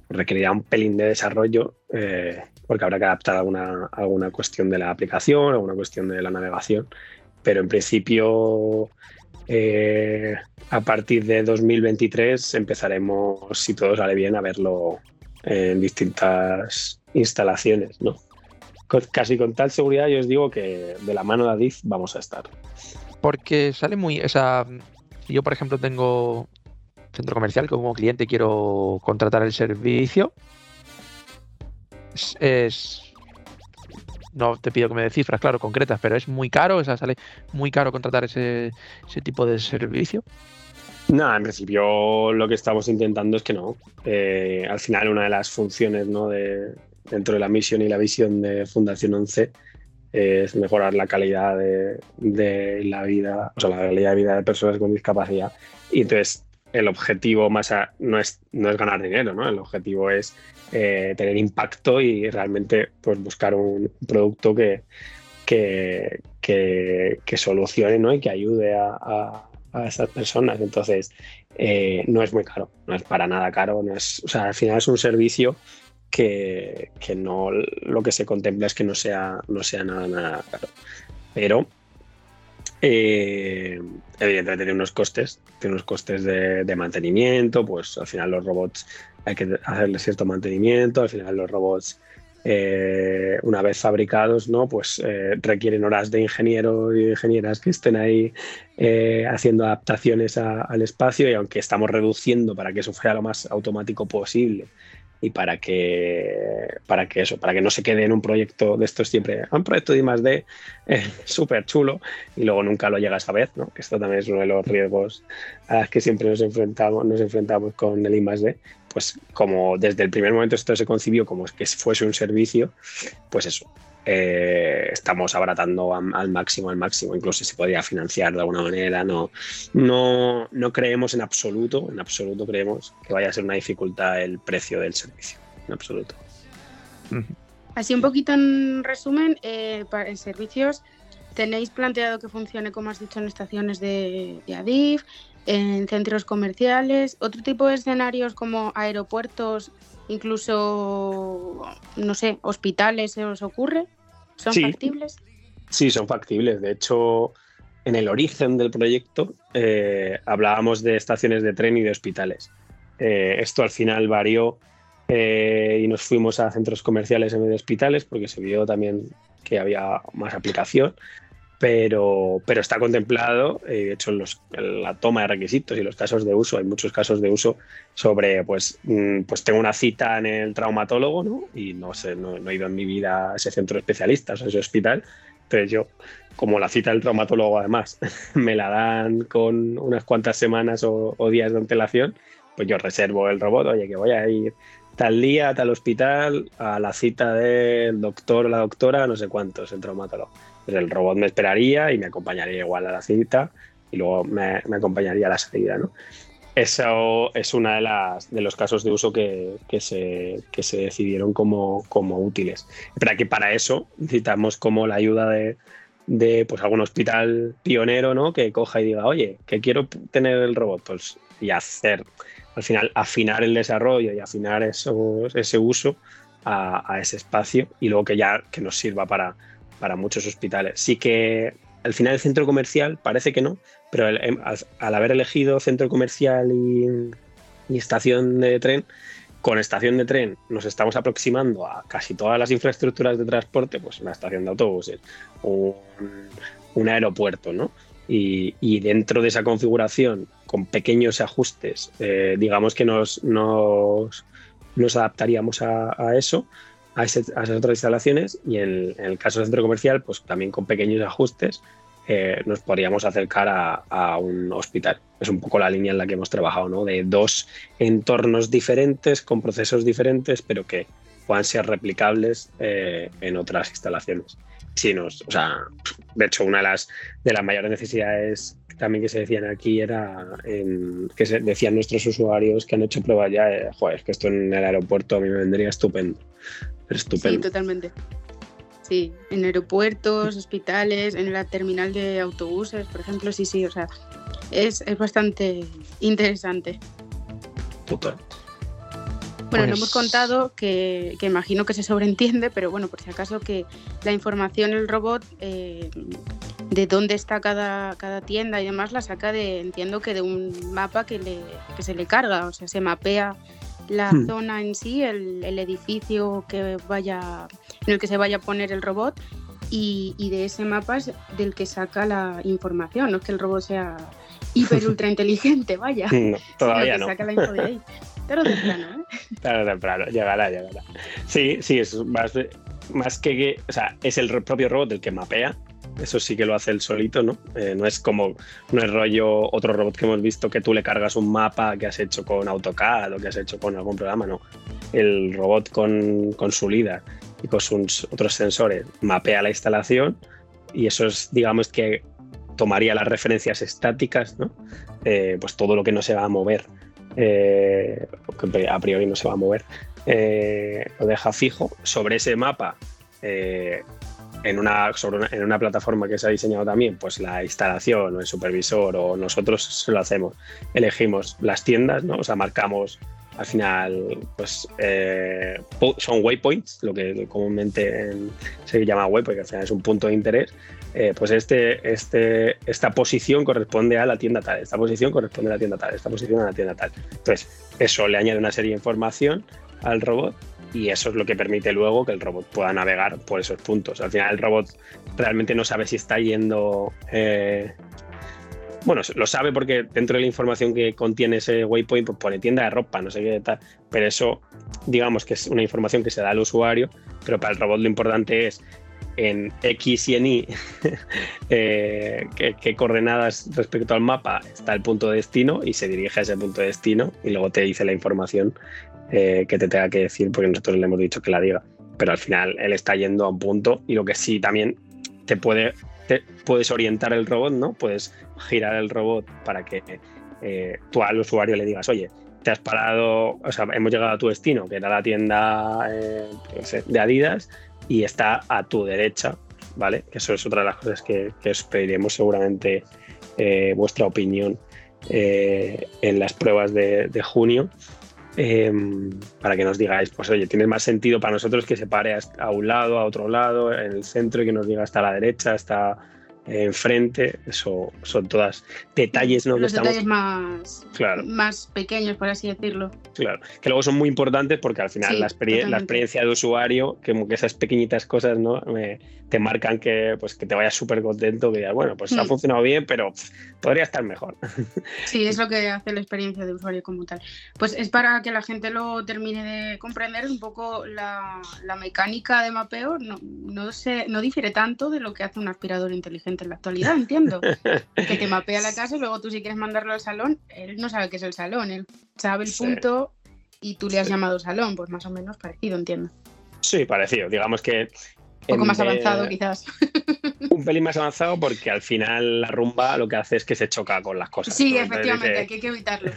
requerirá un pelín de desarrollo eh, porque habrá que adaptar alguna, alguna cuestión de la aplicación, alguna cuestión de la navegación pero en principio eh, a partir de 2023 empezaremos, si todo sale bien, a verlo en distintas instalaciones, ¿no? Casi con tal seguridad yo os digo que de la mano de Adif vamos a estar. Porque sale muy, esa, si yo por ejemplo tengo centro comercial, como cliente quiero contratar el servicio, es no te pido que me des cifras, claro, concretas, pero es muy caro, o sea, sale muy caro contratar ese, ese tipo de servicio. No, en principio lo que estamos intentando es que no. Eh, al final, una de las funciones ¿no? de, dentro de la misión y la visión de Fundación 11 es mejorar la calidad de, de, la vida, o sea, la calidad de vida de personas con discapacidad. Y entonces, el objetivo más no, es, no es ganar dinero, ¿no? El objetivo es eh, tener impacto y realmente pues, buscar un producto que, que, que, solucione ¿no? y que ayude a, a, esas personas. Entonces, eh, no es muy caro, no es para nada caro. No es, o sea, al final es un servicio que, que, no lo que se contempla es que no sea, no sea nada, nada caro. Pero eh, evidentemente tiene unos costes, tiene unos costes de, mantenimiento, pues al final los robots hay que hacerle cierto mantenimiento, al final los robots eh, una vez fabricados, ¿no? Pues eh, requieren horas de ingenieros y ingenieras que estén ahí haciendo adaptaciones al espacio y aunque estamos reduciendo para que eso sea lo más automático posible y para que, para que eso, para que no se quede en un proyecto de estos siempre, un proyecto de más D eh, súper chulo y luego nunca lo llegas a ver, ¿no? que esto también es uno de los riesgos a los que siempre nos enfrentamos, nos enfrentamos con el I pues como desde el primer momento esto se concibió como que fuese un servicio, pues eso, eh, estamos abaratando al máximo, al máximo. Incluso si se podría financiar de alguna manera. No, no, no creemos en absoluto, en absoluto creemos que vaya a ser una dificultad el precio del servicio. En absoluto. Así un poquito en resumen, eh, en servicios tenéis planteado que funcione, como has dicho, en estaciones de, de ADIF, en centros comerciales, otro tipo de escenarios como aeropuertos incluso, no sé, hospitales, ¿se os ocurre? ¿Son factibles? Sí, son factibles. De hecho, en el origen del proyecto eh, hablábamos de estaciones de tren y de hospitales. Eh, esto al final varió eh, y nos fuimos a centros comerciales en vez de hospitales porque se vio también que había más aplicación pero, pero está contemplado, eh, de hecho, en, los, la toma de requisitos y los casos de uso, hay muchos casos de uso sobre, pues, mm, pues tengo una cita en el traumatólogo, ¿no? Y no sé, no, he ido en mi vida a ese centro de especialistas, a ese hospital, entonces yo, como la cita del traumatólogo además me la dan con unas cuantas semanas o, o días de antelación, pues yo reservo el robot, oye, que voy a ir tal día tal hospital a la cita del doctor o la doctora, no sé cuántos, el traumatólogo pues el robot me esperaría y me acompañaría igual a la cita y luego me, acompañaría a la salida, ¿no? Eso es uno de, las, de los casos de uso que, se, se decidieron como, como útiles. Pero que para eso necesitamos como la ayuda de, de pues algún hospital pionero, ¿no? Que coja y diga, oye, que quiero tener el robot, pues, y hacer, al final, afinar el desarrollo y afinar eso, ese uso a, a, ese espacio y luego que ya que nos sirva para, para muchos hospitales. Sí que al final el centro comercial parece que no, pero em, al, haber elegido centro comercial y, estación de tren, con estación de tren nos estamos aproximando a casi todas las infraestructuras de transporte, pues una estación de autobuses, un, un aeropuerto, ¿no? Y, dentro de esa configuración, con pequeños ajustes, eh, digamos que nos, nos, nos adaptaríamos a, a, eso a, esas otras instalaciones y en, el caso del centro comercial, pues también con pequeños ajustes eh, nos podríamos acercar a, un hospital. Es un poco la línea en la que hemos trabajado, ¿no? De dos entornos diferentes, con procesos diferentes, pero que puedan ser replicables eh, en otras instalaciones. Sí, nos, o sea, de hecho, una de las, de las mayores necesidades también que se decían aquí era que se decían nuestros usuarios que han hecho pruebas ya, eh, joder, que esto en el aeropuerto a mí me vendría estupendo. Sí, totalmente. Sí, en aeropuertos, hospitales, en la terminal de autobuses, por ejemplo, sí, sí, o sea, es, bastante interesante. Total. Bueno, lo hemos pues contado que, imagino que se sobreentiende, pero bueno, por si acaso que la información, el robot, eh, de dónde está cada, cada, tienda y demás, la saca de, entiendo que de un mapa que, le, que se le carga, o sea, se mapea la hmm. zona en sí, el, edificio que vaya, en el que se vaya a poner el robot y, de ese mapa es del que saca la información, no es que el robot sea hiper ultra inteligente, vaya. todavía no. Saca la info de ahí. Tarde o temprano, ¿eh? Tarde o temprano, llegará, llegará. Sí, sí, es más, más que, o sea, es el propio robot el que mapea eso sí que lo hace él solito, ¿no? Eh, no es como, no es rollo otro robot que hemos visto que tú le cargas un mapa que has hecho con AutoCAD o que has hecho con algún programa, no. El robot con, con su LIDAR y con sus otros sensores mapea la instalación y eso es, digamos que tomaría las referencias estáticas, ¿no? Eh, pues todo lo que no se va a mover, eh, a priori no se va a mover, lo deja fijo. Sobre ese mapa, en, una, sobre en una plataforma que se ha diseñado también, pues la instalación o el supervisor o nosotros se lo hacemos. Elegimos las tiendas, ¿no? O sea, marcamos al final pues eh, son waypoints, lo que comúnmente se llama waypoint, porque al final es un punto de interés. Eh, pues este, este, esta posición corresponde a la tienda tal, esta posición corresponde a la tienda tal, esta posición a la tienda tal. Entonces, eso le añade una serie de información al robot y eso es lo que permite luego que el robot pueda navegar por esos puntos. Al final el robot realmente no sabe si está yendo eh, bueno, lo sabe porque dentro de la información que contiene ese waypoint, pues pone tienda de ropa, no sé qué tal. Pero eso, digamos que es una información que se da al usuario, pero para el robot lo importante es en X y en Y eh, qué, coordenadas respecto al mapa está el punto de destino y se dirige a ese punto de destino y luego te dice la información eh, que te tenga que decir porque nosotros le hemos dicho que la diga. Pero al final él está yendo a un punto y lo que sí también te puede puedes orientar el robot, ¿no? Puedes girar el robot para que eh, tú al usuario le digas, oye, te has parado, o sea, hemos llegado a tu destino, que era la tienda eh, de Adidas, y está a tu derecha, ¿vale? Que eso es otra de las cosas que, os pediremos seguramente eh, vuestra opinión en las pruebas de junio. Em, para que nos digáis, pues oye, tiene más sentido para nosotros que se pare a un lado, a otro lado, en el centro y que nos diga hasta la derecha, hasta enfrente, eso son todas detalles, ¿no? Los detalles más, más pequeños, por así decirlo. Claro, que luego son muy importantes porque al final la, experiencia de usuario, que, que esas pequeñitas cosas, ¿no? te marcan que, pues, que te vayas súper contento, que digas, bueno, pues ha mm. funcionado bien, pero podría estar mejor. Sí, es lo que hace la experiencia de usuario como tal. Pues es para que la gente lo termine de comprender un poco la, mecánica de mapeo, no, no, se, no difiere tanto de lo que hace un aspirador inteligente en la actualidad, entiendo. que te mapea la casa y luego tú si quieres mandarlo al salón, él no sabe qué es el salón, él sabe el punto y tú le has llamado salón, pues más o menos parecido, entiendo. Sí, parecido. Digamos que un poco más avanzado, quizás. Un pelín más avanzado porque al final la rumba lo que hace es que se choca con las cosas. Sí, efectivamente, hay que evitarlo.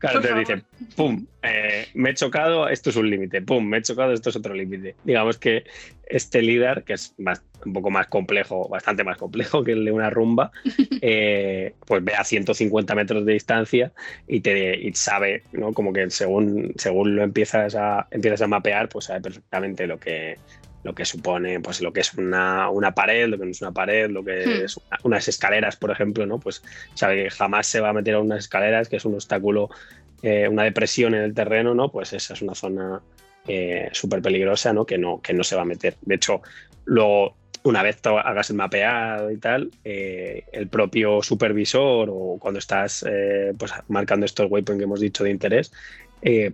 Claro, te dice, pum, eh, me he chocado, esto es un límite, pum, me he chocado, esto es otro límite. Digamos que este líder, que es un poco más complejo, bastante más complejo que el de una rumba, eh, pues ve a 150 metros de distancia y te y sabe, ¿no? Como que según, según lo empiezas a, empiezas a mapear, pues sabe perfectamente lo que, lo que supone, pues lo que es una, pared, lo que no es una pared, lo que hmm. es unas escaleras, por ejemplo, ¿no? Pues sabe que jamás se va a meter a unas escaleras, que es un obstáculo, eh, una depresión en el terreno, ¿no? Pues esa es una zona eh, súper peligrosa, ¿no? Que, ¿no? que no se va a meter. De hecho, luego, una vez hagas el mapeado y tal, eh, el propio supervisor o cuando estás pues marcando estos waypoints que hemos dicho de interés,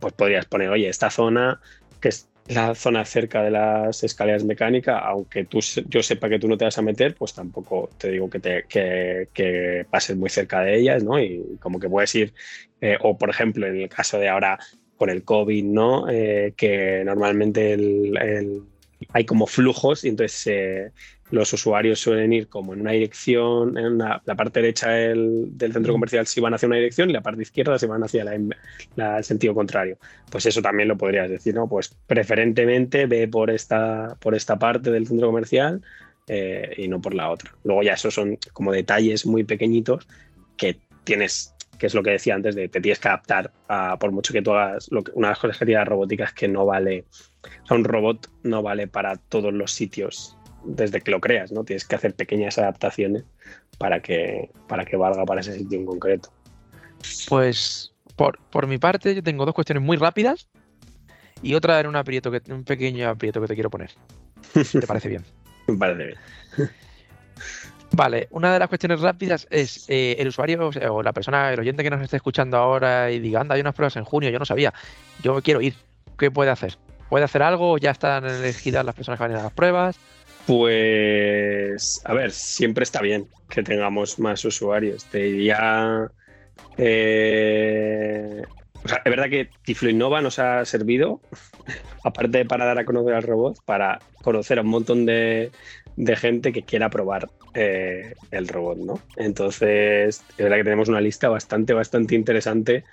pues podrías poner, oye, esta zona que es la zona cerca de las escaleras mecánicas, aunque tú, yo sepa que tú no te vas a meter, pues tampoco te digo que, te, que, pases muy cerca de ellas, ¿no? Y como que puedes ir, eh, o por ejemplo, en el caso de ahora con el COVID, ¿no? Eh, que normalmente hay como flujos y entonces eh, los usuarios suelen ir como en una dirección, en la parte derecha del, centro comercial si van hacia una dirección y la parte izquierda se van hacia el sentido contrario. Pues eso también lo podrías decir, ¿no? Pues preferentemente ve por esta, por esta parte del centro comercial eh, y no por la otra. Luego ya esos son como detalles muy pequeñitos que tienes que es lo que decía antes de te tienes que adaptar a, por mucho que tú hagas lo que, una de las cosas que tiene la robótica es que no vale o sea, un robot no vale para todos los sitios desde que lo creas, ¿no? Tienes que hacer pequeñas adaptaciones para que, para que valga para ese sitio en concreto. Pues por, por mi parte, yo tengo dos cuestiones muy rápidas y otra era un aprieto que, un pequeño aprieto que te quiero poner. ¿Te parece bien? Me parece bien. Vale, una de las cuestiones rápidas es eh, el usuario o, la persona, el oyente que nos esté escuchando ahora y diga, anda, hay unas pruebas en junio, yo no sabía, yo quiero ir. ¿Qué puede hacer? ¿Puede hacer algo? ¿Ya están elegidas las personas que van a ir a las pruebas? Pues, a ver, siempre está bien que tengamos más usuarios. Te diría. Eh, o sea, es verdad que Tiflo Innova nos ha servido, aparte para dar a conocer al robot, para conocer a un montón de, gente que quiera probar eh, el robot, ¿no? Entonces, es verdad que tenemos una lista bastante, bastante interesante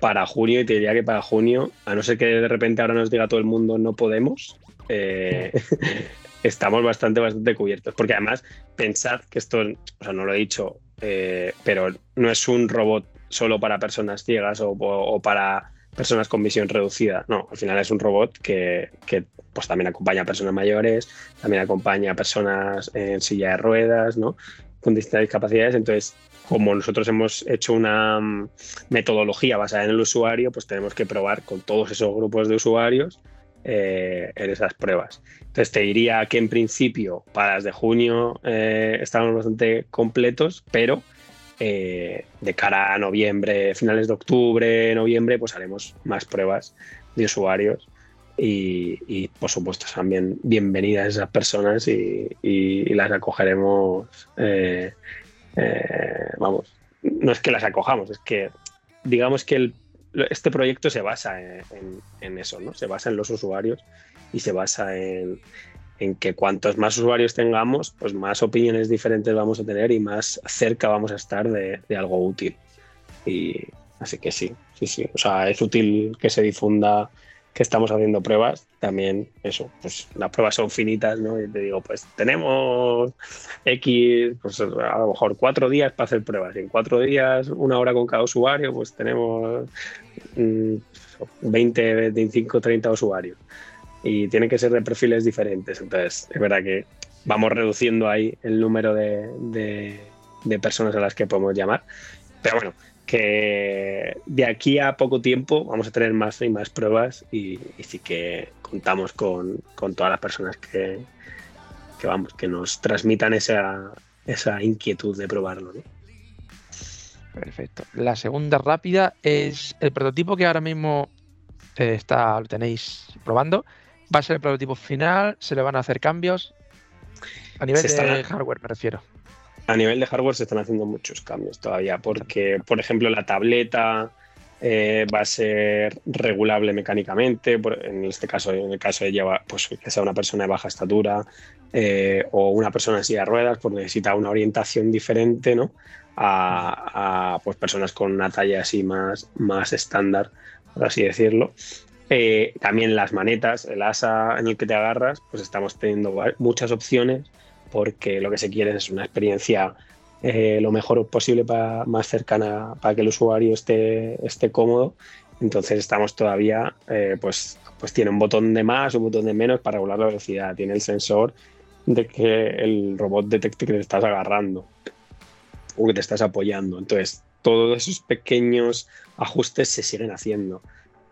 para junio y te diría que para junio, a no ser que de repente ahora nos diga todo el mundo no podemos, eh, estamos bastante, bastante cubiertos. Porque además, pensad que esto, o sea, no lo he dicho, eh, pero no es un robot solo para personas ciegas o, para personas con visión reducida. No, al final es un robot que, pues también acompaña a personas mayores, también acompaña a personas en silla de ruedas, ¿no? Con distintas discapacidades. Entonces, como nosotros hemos hecho una mm, metodología basada en el usuario, pues tenemos que probar con todos esos grupos de usuarios eh, en esas pruebas. Entonces te diría que en principio para las de junio eh, bastante completos, pero eh, de cara a noviembre, finales de octubre, noviembre, pues haremos más pruebas de usuarios y, por supuesto también bienvenidas esas personas y, las acogeremos, vamos, no es que las acojamos, es que digamos que el este proyecto se basa en, eso, ¿no? Se basa en los usuarios y se basa en, que cuantos más usuarios tengamos, pues más opiniones diferentes vamos a tener y más cerca vamos a estar de, de algo útil. Y así que sí, sí, sí. O sea, es útil que se difunda que estamos haciendo pruebas, también eso, pues las pruebas son finitas, ¿no? Y te digo, pues tenemos X, pues a lo mejor cuatro días para hacer pruebas. Y en cuatro días, una hora con cada usuario, pues tenemos 20, 25, 30 usuarios. Y tienen que ser de perfiles diferentes. Entonces, es verdad que vamos reduciendo ahí el número de, de personas a las que podemos llamar. Pero bueno, que de aquí a poco tiempo vamos a tener más y más pruebas y, sí que contamos con, todas las personas que, vamos, que nos transmitan esa, esa inquietud de probarlo. Perfecto. La segunda rápida es el prototipo que ahora mismo eh, está, lo tenéis probando. Va a ser el prototipo final, se le van a hacer cambios. A nivel de hardware me refiero. A nivel de hardware se están haciendo muchos cambios todavía, porque, por ejemplo, la tableta eh, va a ser regulable mecánicamente, en este caso, en el caso de llevar, pues, que sea una persona de baja estatura eh, o una persona en silla de ruedas, pues necesita una orientación diferente, ¿no? A, pues, personas con una talla así más, más estándar, por así decirlo. Eh, también las manetas, el asa en el que te agarras, pues estamos teniendo muchas opciones porque lo que se quiere es una experiencia eh, lo mejor posible, para, más cercana para que el usuario esté, esté cómodo. Entonces estamos todavía, eh, pues, pues tiene un botón de más, un botón de menos para regular la velocidad. Tiene el sensor de que el robot detecte que te estás agarrando o que te estás apoyando. Entonces, todos esos pequeños ajustes se siguen haciendo.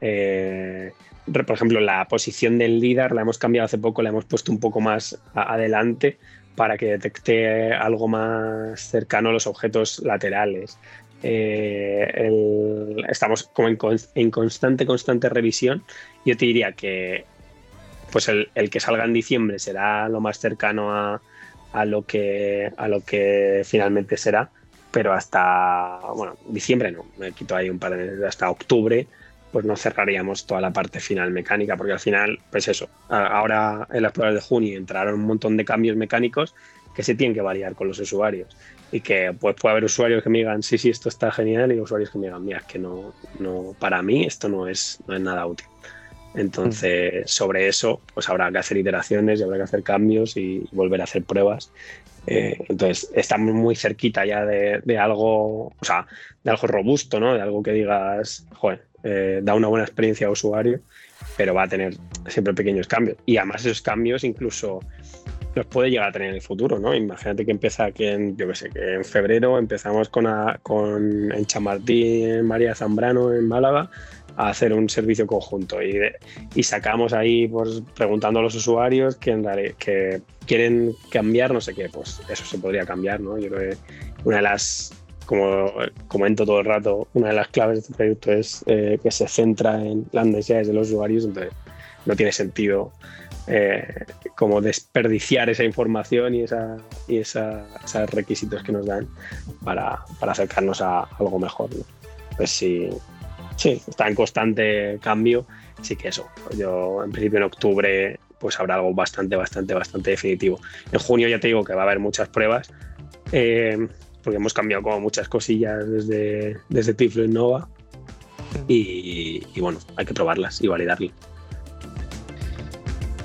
Eh, por ejemplo, la posición del LIDAR la hemos cambiado hace poco, la hemos puesto un poco más adelante para que detecte algo más cercano a los objetos laterales. Eh, estamos como en, constante, constante revisión. Yo te diría que pues el, que salga en diciembre será lo más cercano a, lo, que, a lo que finalmente será, pero hasta, bueno, diciembre no, me quito ahí un par de hasta octubre pues no cerraríamos toda la parte final mecánica, porque al final, pues eso, ahora en las pruebas de junio entraron un montón de cambios mecánicos que se tienen que variar con los usuarios y que pues puede haber usuarios que me digan sí, sí, esto está genial y usuarios que me digan, mira, es que no, no, para mí esto no es, no es nada útil. Entonces, mm. sobre eso, pues habrá que hacer iteraciones y habrá que hacer cambios y volver a hacer pruebas. Eh, entonces, estamos muy cerquita ya de, de, algo, o sea, de algo robusto, ¿no? De algo que digas, joder, eh, da una buena experiencia al usuario, pero va a tener siempre pequeños cambios. Y además esos cambios incluso los puede llegar a tener en el futuro, ¿no? Imagínate que empieza que en, febrero empezamos con, en Chamartín, María Zambrano, en Málaga, a hacer un servicio conjunto y, y sacamos ahí pues preguntando a los usuarios que, que quieren cambiar no sé qué, pues eso se podría cambiar, ¿no? Yo creo que una de las como comento todo el rato, una de las claves de este proyecto es eh, que se centra en las necesidades de los usuarios, entonces no tiene sentido eh, como desperdiciar esa información y, esa, y esos requisitos que nos dan para, acercarnos a algo mejor. Pues sí, sí, está en constante cambio, sí que eso. Yo en principio en octubre pues habrá algo bastante, bastante, bastante definitivo. En junio ya te digo que va a haber muchas pruebas, eh, porque hemos cambiado como muchas cosillas desde, desde Tiflo Innova. Y, y bueno, hay que probarlas y validarlo.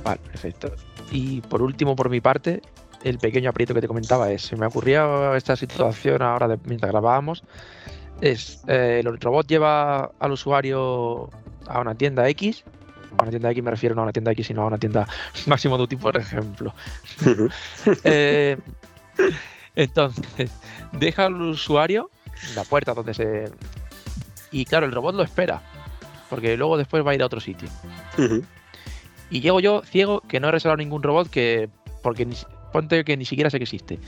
Vale, perfecto. Y por último, por mi parte, el pequeño aprieto que te comentaba es, se me ocurría esta situación ahora de, mientras grabábamos, es eh, el robot lleva al usuario a una tienda X, a una tienda X me refiero no a una tienda X, sino a una tienda máximo tipo, por ejemplo. Eh, entonces, deja al usuario en la puerta donde se... Y claro, el robot lo espera, porque luego después va a ir a otro sitio. Y llego yo ciego, que no he reservado ningún robot, que porque ni, ponte que ni siquiera sé que existe.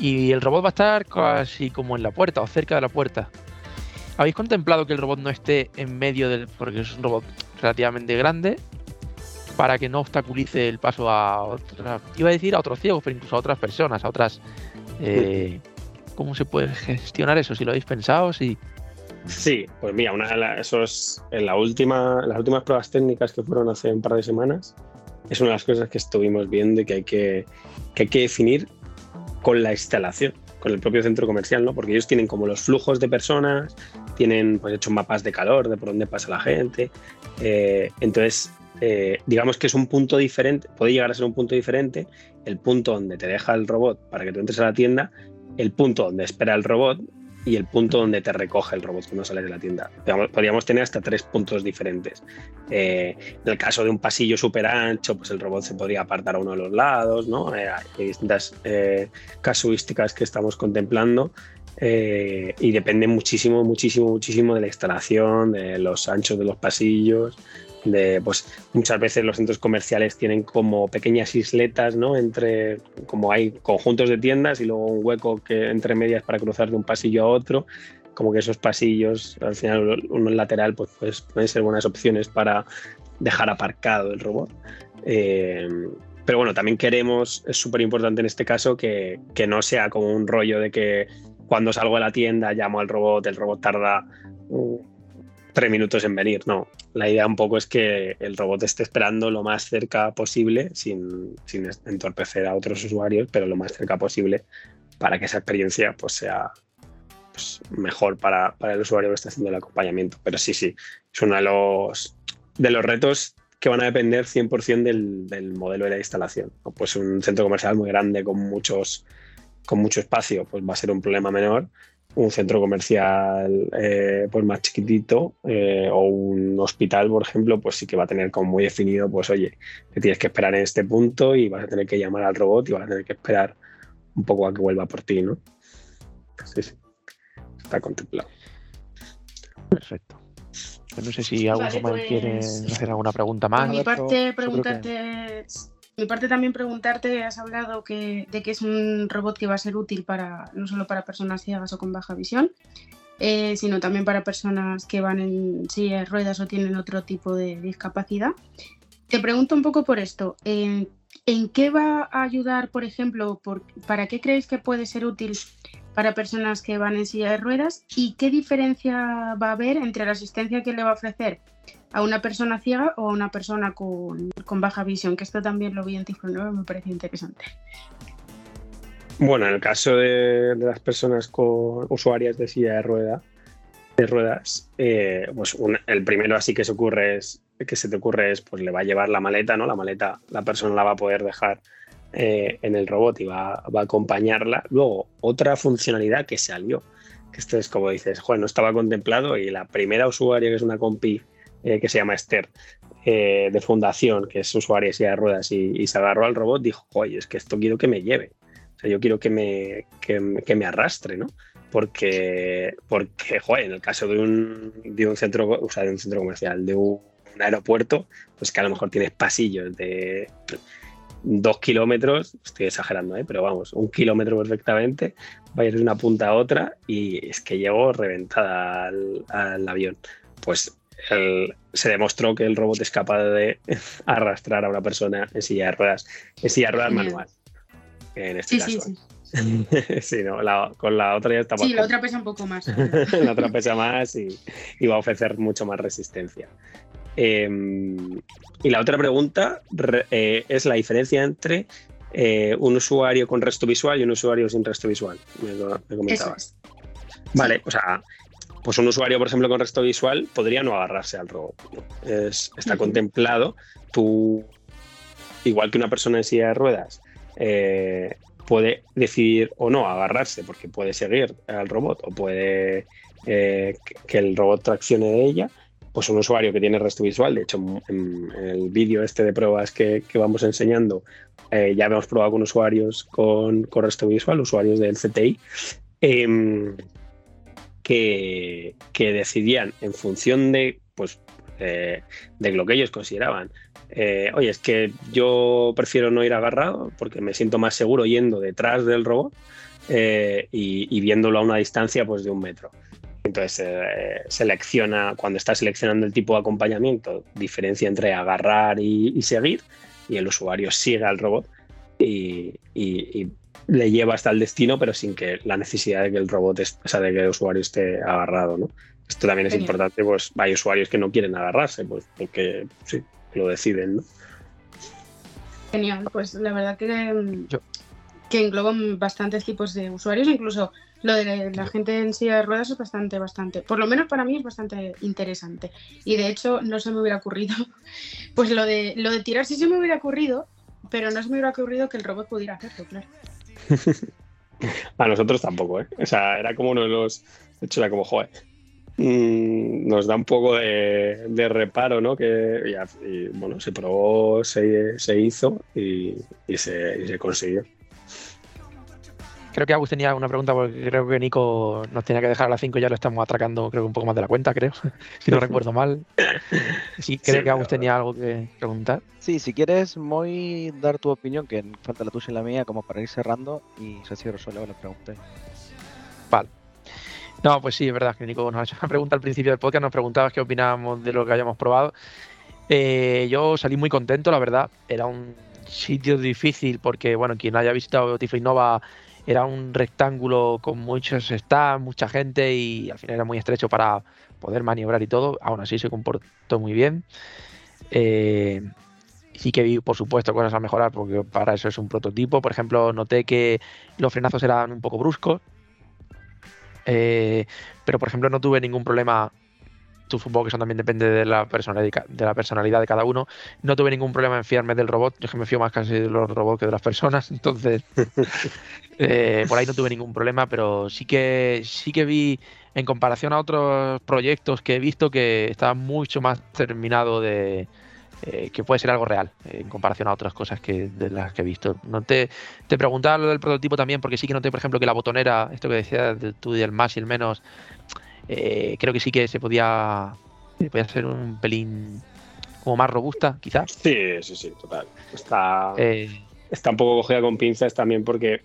Y el robot va a estar casi como en la puerta o cerca de la puerta. ¿Habéis contemplado que el robot no esté en medio del... porque es un robot relativamente grande, para que no obstaculice el paso a otra, iba a decir a otros ciegos, pero incluso a otras personas, a otras... Eh, ¿Cómo se puede gestionar eso? Si lo habéis pensado, si... Sí, pues mira, una de eso es en la última, las últimas pruebas técnicas que fueron hace un par de semanas, es una de las cosas que estuvimos viendo y que hay que, que, hay que definir con la instalación, con el propio centro comercial, ¿no? Porque ellos tienen como los flujos de personas, tienen pues hecho mapas de calor, de por dónde pasa la gente. Eh, entonces, eh, digamos que es un punto diferente, puede llegar a ser un punto diferente, el punto donde te deja el robot para que tú entres a la tienda, el punto donde espera el robot y el punto donde te recoge el robot cuando sales de la tienda. Podríamos tener hasta tres puntos diferentes. Eh, en el caso de un pasillo súper ancho, pues el robot se podría apartar a uno de los lados, ¿no? Eh, hay distintas eh, casuísticas que estamos contemplando y depende muchísimo, muchísimo, muchísimo de la instalación, de los anchos de los pasillos, de pues muchas veces los centros comerciales tienen como pequeñas isletas, ¿no? Entre como hay conjuntos de tiendas y luego un hueco que entre medias para cruzar de un pasillo a otro, como que esos pasillos, al final uno lateral, pues, pues pueden ser buenas opciones para dejar aparcado el robot. Eh, pero bueno, también queremos, es súper importante en este caso, que, que no sea como un rollo de que cuando salgo de la tienda llamo al robot, el robot tarda tres minutos en venir, no. La idea un poco es que el robot esté esperando lo más cerca posible, sin, entorpecer a otros usuarios, pero lo más cerca posible para que esa experiencia pues, sea pues, mejor para, el usuario que está haciendo el acompañamiento. Pero sí, sí, es uno de los, de los retos que van a depender 100% del, del modelo de la instalación. Pues un centro comercial muy grande con, muchos, con mucho espacio pues va a ser un problema menor un centro comercial eh, pues más chiquitito eh, o un hospital, por ejemplo, pues sí que va a tener como muy definido, pues oye, te tienes que esperar en este punto y vas a tener que llamar al robot y vas a tener que esperar un poco a que vuelva por ti, ¿no? Sí, sí. Está contemplado. Perfecto. Pues no sé si algún vale, pues... quiere hacer alguna pregunta más. Por mi parte, preguntarte mi parte también preguntarte, has hablado de que es un robot que va a ser útil para no solo para personas ciegas o con baja visión, eh, sino también para personas que van en silla de ruedas o tienen otro tipo de discapacidad. Te pregunto un poco por esto. ¿En qué va a ayudar, por ejemplo, para qué creéis que puede ser útil para personas que van en silla de ruedas y qué diferencia va a haber entre la asistencia que le va a ofrecer a una persona ciega o a una persona con, baja visión, que esto también lo vi en Tiflo 9, me parece interesante. Bueno, en el caso de, las personas con usuarias de silla de rueda, de ruedas, eh, pues el primero así que se ocurre es que se te ocurre es pues le va a llevar la maleta, ¿no? La maleta la persona la va a poder dejar eh, en el robot y va, va, a acompañarla. Luego, otra funcionalidad que salió, que esto es como dices, bueno, no estaba contemplado y la primera usuaria que es una compi eh, que se llama Esther, eh, de fundación, que es usuaria de ruedas, y, se agarró al robot, dijo, oye, es que esto quiero que me lleve. O sea, yo quiero que me, que, me arrastre, ¿no? Porque, porque joder, en el caso de un, de un centro, o sea, de un centro comercial, de un, aeropuerto, pues que a lo mejor tienes pasillos de dos kilómetros, estoy exagerando, ¿eh? pero vamos, un kilómetro perfectamente, vayas de una punta a otra y es que llego reventada al, al avión. Pues se demostró que el robot es capaz de arrastrar a una persona en silla de ruedas, en silla de ruedas manual. En este caso. Sí, sí. sí no, con la otra ya está Sí, la otra pesa un poco más. la otra pesa más y, va a ofrecer mucho más resistencia. Em, y la otra pregunta eh, es la diferencia entre eh, un usuario con resto visual y un usuario sin resto visual. Me, comentabas. Vale, o sea, pues un usuario, por ejemplo, con resto visual podría no agarrarse al robot. está contemplado. Tú, igual que una persona en silla de ruedas, eh, puede decidir o no agarrarse porque puede seguir al robot o puede que el robot traccione de ella, pues un usuario que tiene resto visual, de hecho en, el vídeo este de pruebas que, vamos enseñando, eh, ya hemos probado con usuarios con, con, resto visual, usuarios del CTI, em, que, que, decidían en función de, pues, de lo que ellos consideraban eh, oye, es que yo prefiero no ir agarrado porque me siento más seguro yendo detrás del robot eh, y, viéndolo a una distancia pues, de un metro. Entonces eh, selecciona, cuando está seleccionando el tipo de acompañamiento, diferencia entre agarrar y, seguir, y el usuario sigue al robot y, le lleva hasta el destino, pero sin que la necesidad de que el robot, o sea, de que el usuario esté agarrado, ¿no? Esto también es importante, pues hay usuarios que no quieren agarrarse, pues porque sí, lo deciden, ¿no? Genial, pues la verdad que, que engloban bastantes tipos de usuarios, incluso lo de la gente en silla de ruedas es bastante, bastante, por lo menos para mí es bastante interesante. Y de hecho no se me hubiera ocurrido, pues lo de, lo de tirar sí se me hubiera ocurrido, pero no se me hubiera ocurrido que el robot pudiera hacerlo, claro. A nosotros tampoco, ¿eh? O sea, era como uno de los... De hecho, era como, joder, Mm, nos da un poco de, reparo, ¿no? Que y, bueno, se probó, se, hizo y, se, consiguió. Creo que Agus tenía una pregunta porque creo que Nico nos tenía que dejar a las 5 y ya lo estamos atracando, creo que un poco más de la cuenta, creo, si no recuerdo mal. Sí, creo que Agus tenía algo que preguntar. Sí, si quieres, muy dar tu opinión, que falta la tuya y la mía, como para ir cerrando y se cierro solo la pregunta. Vale. No, pues sí, es verdad que Nico nos ha hecho una pregunta al principio del podcast, nos preguntabas qué opinábamos de lo que hayamos probado. Eh, yo salí muy contento, la verdad. Era un sitio difícil porque, bueno, quien haya visitado Tiflo Innova era un rectángulo con muchos stands, mucha gente y al final era muy estrecho para poder maniobrar y todo. Aún así se comportó muy bien. Eh, sí que vi, por supuesto, cosas a mejorar porque para eso es un prototipo. Por ejemplo, noté que los frenazos eran un poco bruscos, eh, pero, por ejemplo, no tuve ningún problema. Tú supongo que eso también depende de la, personalidad, de la personalidad de cada uno. No tuve ningún problema en fiarme del robot. Yo es que me fío más casi de los robots que de las personas. Entonces, eh, por ahí no tuve ningún problema, pero sí que, sí que vi, en comparación a otros proyectos que he visto, que estaba mucho más terminado de, eh, que puede ser algo real eh, en comparación a otras cosas que de las que he visto. No te, te preguntaba lo del prototipo también, porque sí que noté, por ejemplo, que la botonera, esto que decías tú del más y el menos, eh, creo que sí que se podía, podía ser un pelín como más robusta, quizás. Sí, sí, sí, total. Está, está un poco cogida con pinzas también porque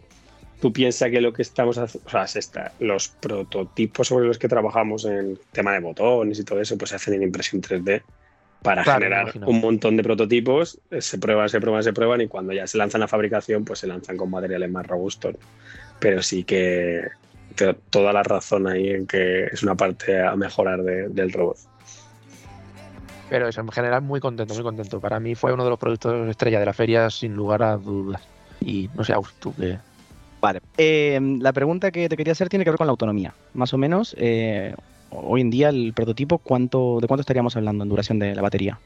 tú piensas que lo que estamos haciendo, o sea, está, los prototipos sobre los que trabajamos en tema de botones y todo eso, pues se hacen en impresión 3D para generar un montón de prototipos, eh, se prueban, se prueban, se prueban y cuando ya se lanzan a fabricación, pues se lanzan con materiales más robustos. Pero sí que toda la razón ahí en que es una parte a mejorar del robot. Pero eso, en general, muy contento, muy contento. Para mí fue uno de los productos estrella de la feria, sin lugar a dudas. Y no sé, tú qué. Vale. Eh, la pregunta que te quería hacer tiene que ver con la autonomía. Más o menos, eh, hoy en día el prototipo, ¿cuánto, ¿de cuánto estaríamos hablando en duración de la batería?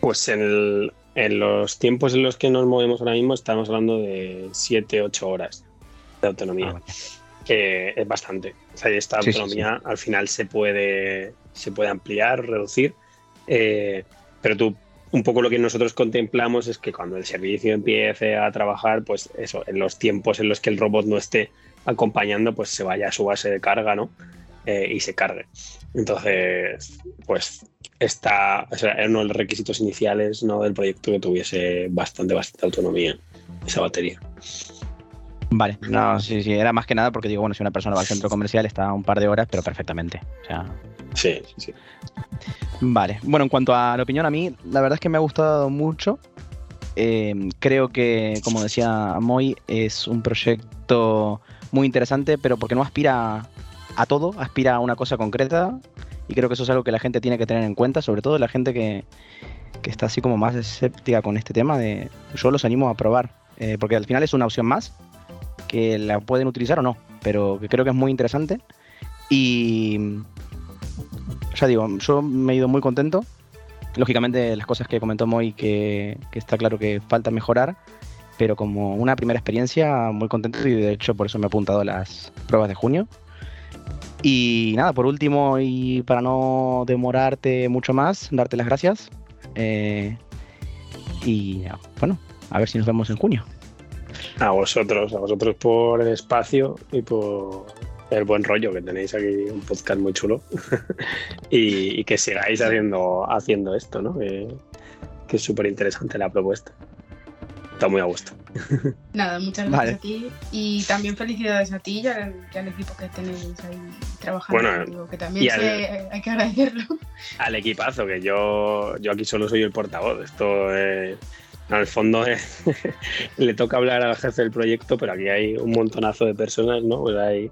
Pues en, los tiempos en los que nos movemos ahora mismo estamos hablando de 7-8 horas de autonomía. Ah, es bastante. O sea, esta autonomía al final se puede, se puede ampliar, reducir. Eh, pero tú, un poco lo que nosotros contemplamos es que cuando el servicio empiece a trabajar, pues eso, en los tiempos en los que el robot no esté acompañando, pues se vaya a su base de carga, ¿no? Eh, y se cargue. Entonces, pues está, o sea, era uno de los requisitos iniciales ¿no? del proyecto que tuviese bastante, bastante autonomía esa batería. Vale, no, sí, sí, era más que nada porque digo, bueno, si una persona va al centro comercial está un par de horas, pero perfectamente. O sea... Sí, sí, sí. Vale, bueno, en cuanto a la opinión, a mí la verdad es que me ha gustado mucho. Eh, creo que, como decía Moy, es un proyecto muy interesante, pero porque no aspira a todo, aspira a una cosa concreta y creo que eso es algo que la gente tiene que tener en cuenta, sobre todo la gente que, que está así como más escéptica con este tema, de, yo los animo a probar, eh, porque al final es una opción más, que la pueden utilizar o no, pero que creo que es muy interesante. Y ya digo, yo me he ido muy contento. Lógicamente las cosas que comentó Moy que, que está claro que falta mejorar, pero como una primera experiencia muy contento y de hecho por eso me he apuntado las pruebas de junio. Y nada, por último y para no demorarte mucho más, darte las gracias. Eh, y bueno, a ver si nos vemos en junio. A vosotros, a vosotros por el espacio y por el buen rollo que tenéis aquí, un podcast muy chulo. y, que sigáis haciendo, haciendo esto, ¿no? Que, que es súper interesante la propuesta. Está muy a gusto. Nada, muchas gracias a ti y también felicidades a ti y al, equipo que tenéis ahí trabajando. Bueno, que también hay que agradecerlo. Al equipazo, que yo, yo aquí solo soy el portavoz. Esto es al fondo le toca hablar al jefe del proyecto, pero aquí hay un montonazo de personas, ¿no? Pues hay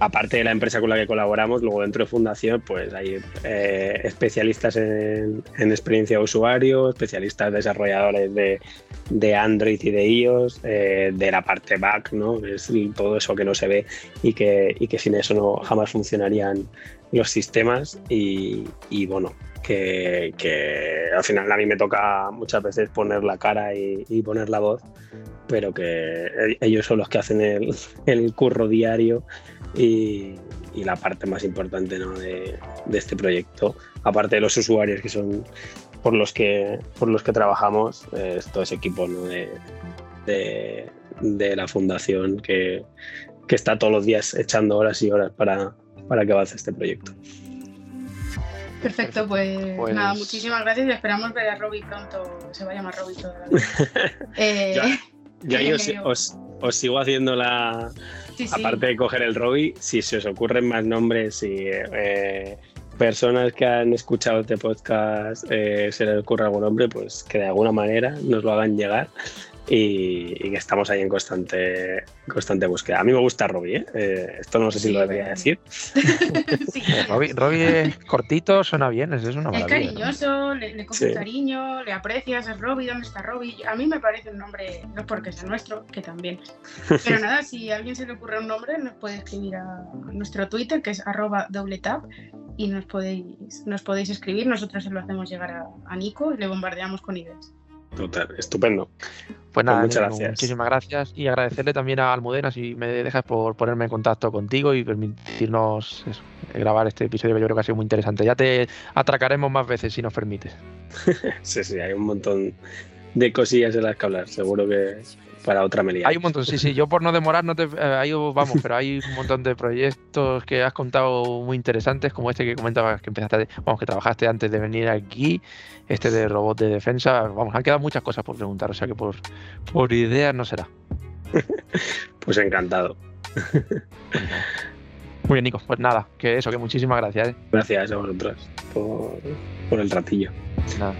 aparte de la empresa con la que colaboramos, luego dentro de Fundación, pues hay eh, especialistas en, experiencia de usuario, especialistas desarrolladores de, Android y de iOS, eh, de la parte back, ¿no? Es todo eso que no se ve y que, que sin eso no jamás funcionarían los sistemas. Y, bueno, que, al final a mí me toca muchas veces poner la cara y, poner la voz, pero que ellos son los que hacen el, el curro diario y, la parte más importante de, este proyecto, aparte de los usuarios que son por los que, por los que trabajamos, es todo ese equipo de, la fundación que, está todos los días echando horas y horas para, para que avance este proyecto. Perfecto, pues, pues, nada, muchísimas gracias y esperamos ver a Robbie pronto. Se va a llamar Robbie toda la vida. eh, yo, ahí os, os, sigo haciendo la, Aparte de coger el Robbie, si se os ocurren más nombres y eh, personas que han escuchado este podcast eh, se les ocurre algún nombre, pues que de alguna manera nos lo hagan llegar y, que estamos ahí en constante, constante búsqueda. A mí me gusta Robbie, ¿eh? eh esto no sé si lo debería decir. sí. Robbie, es cortito, suena bien, es una Es cariñoso, le, le coges cariño, le aprecias, es Robbie, ¿dónde está Robbie? A mí me parece un nombre, no es porque sea nuestro, que también. Pero nada, si a alguien se le ocurre un nombre, nos puede escribir a nuestro Twitter, que es arroba doble tap, y nos podéis, nos podéis escribir, nosotros se lo hacemos llegar a, a Nico y le bombardeamos con ideas. Total, estupendo. Pues, pues nada, muchas gracias. muchísimas gracias y agradecerle también a Almudena si me dejas por ponerme en contacto contigo y permitirnos grabar este episodio que yo creo que ha sido muy interesante. Ya te atracaremos más veces si nos permites. sí, sí, hay un montón de cosillas en las que hablar, seguro que para otra medida. Hay un montón, sí, sí. Yo por no demorar, no te, eh, vamos, pero hay un montón de proyectos que has contado muy interesantes, como este que comentabas que empezaste, vamos, que trabajaste antes de venir aquí, este de robot de defensa. Vamos, han quedado muchas cosas por preguntar, o sea que por, por ideas no será. pues encantado. Muy bien, Nico. Pues nada, que eso, que muchísimas gracias. ¿eh? Gracias a vosotros por, por el ratillo. Nada.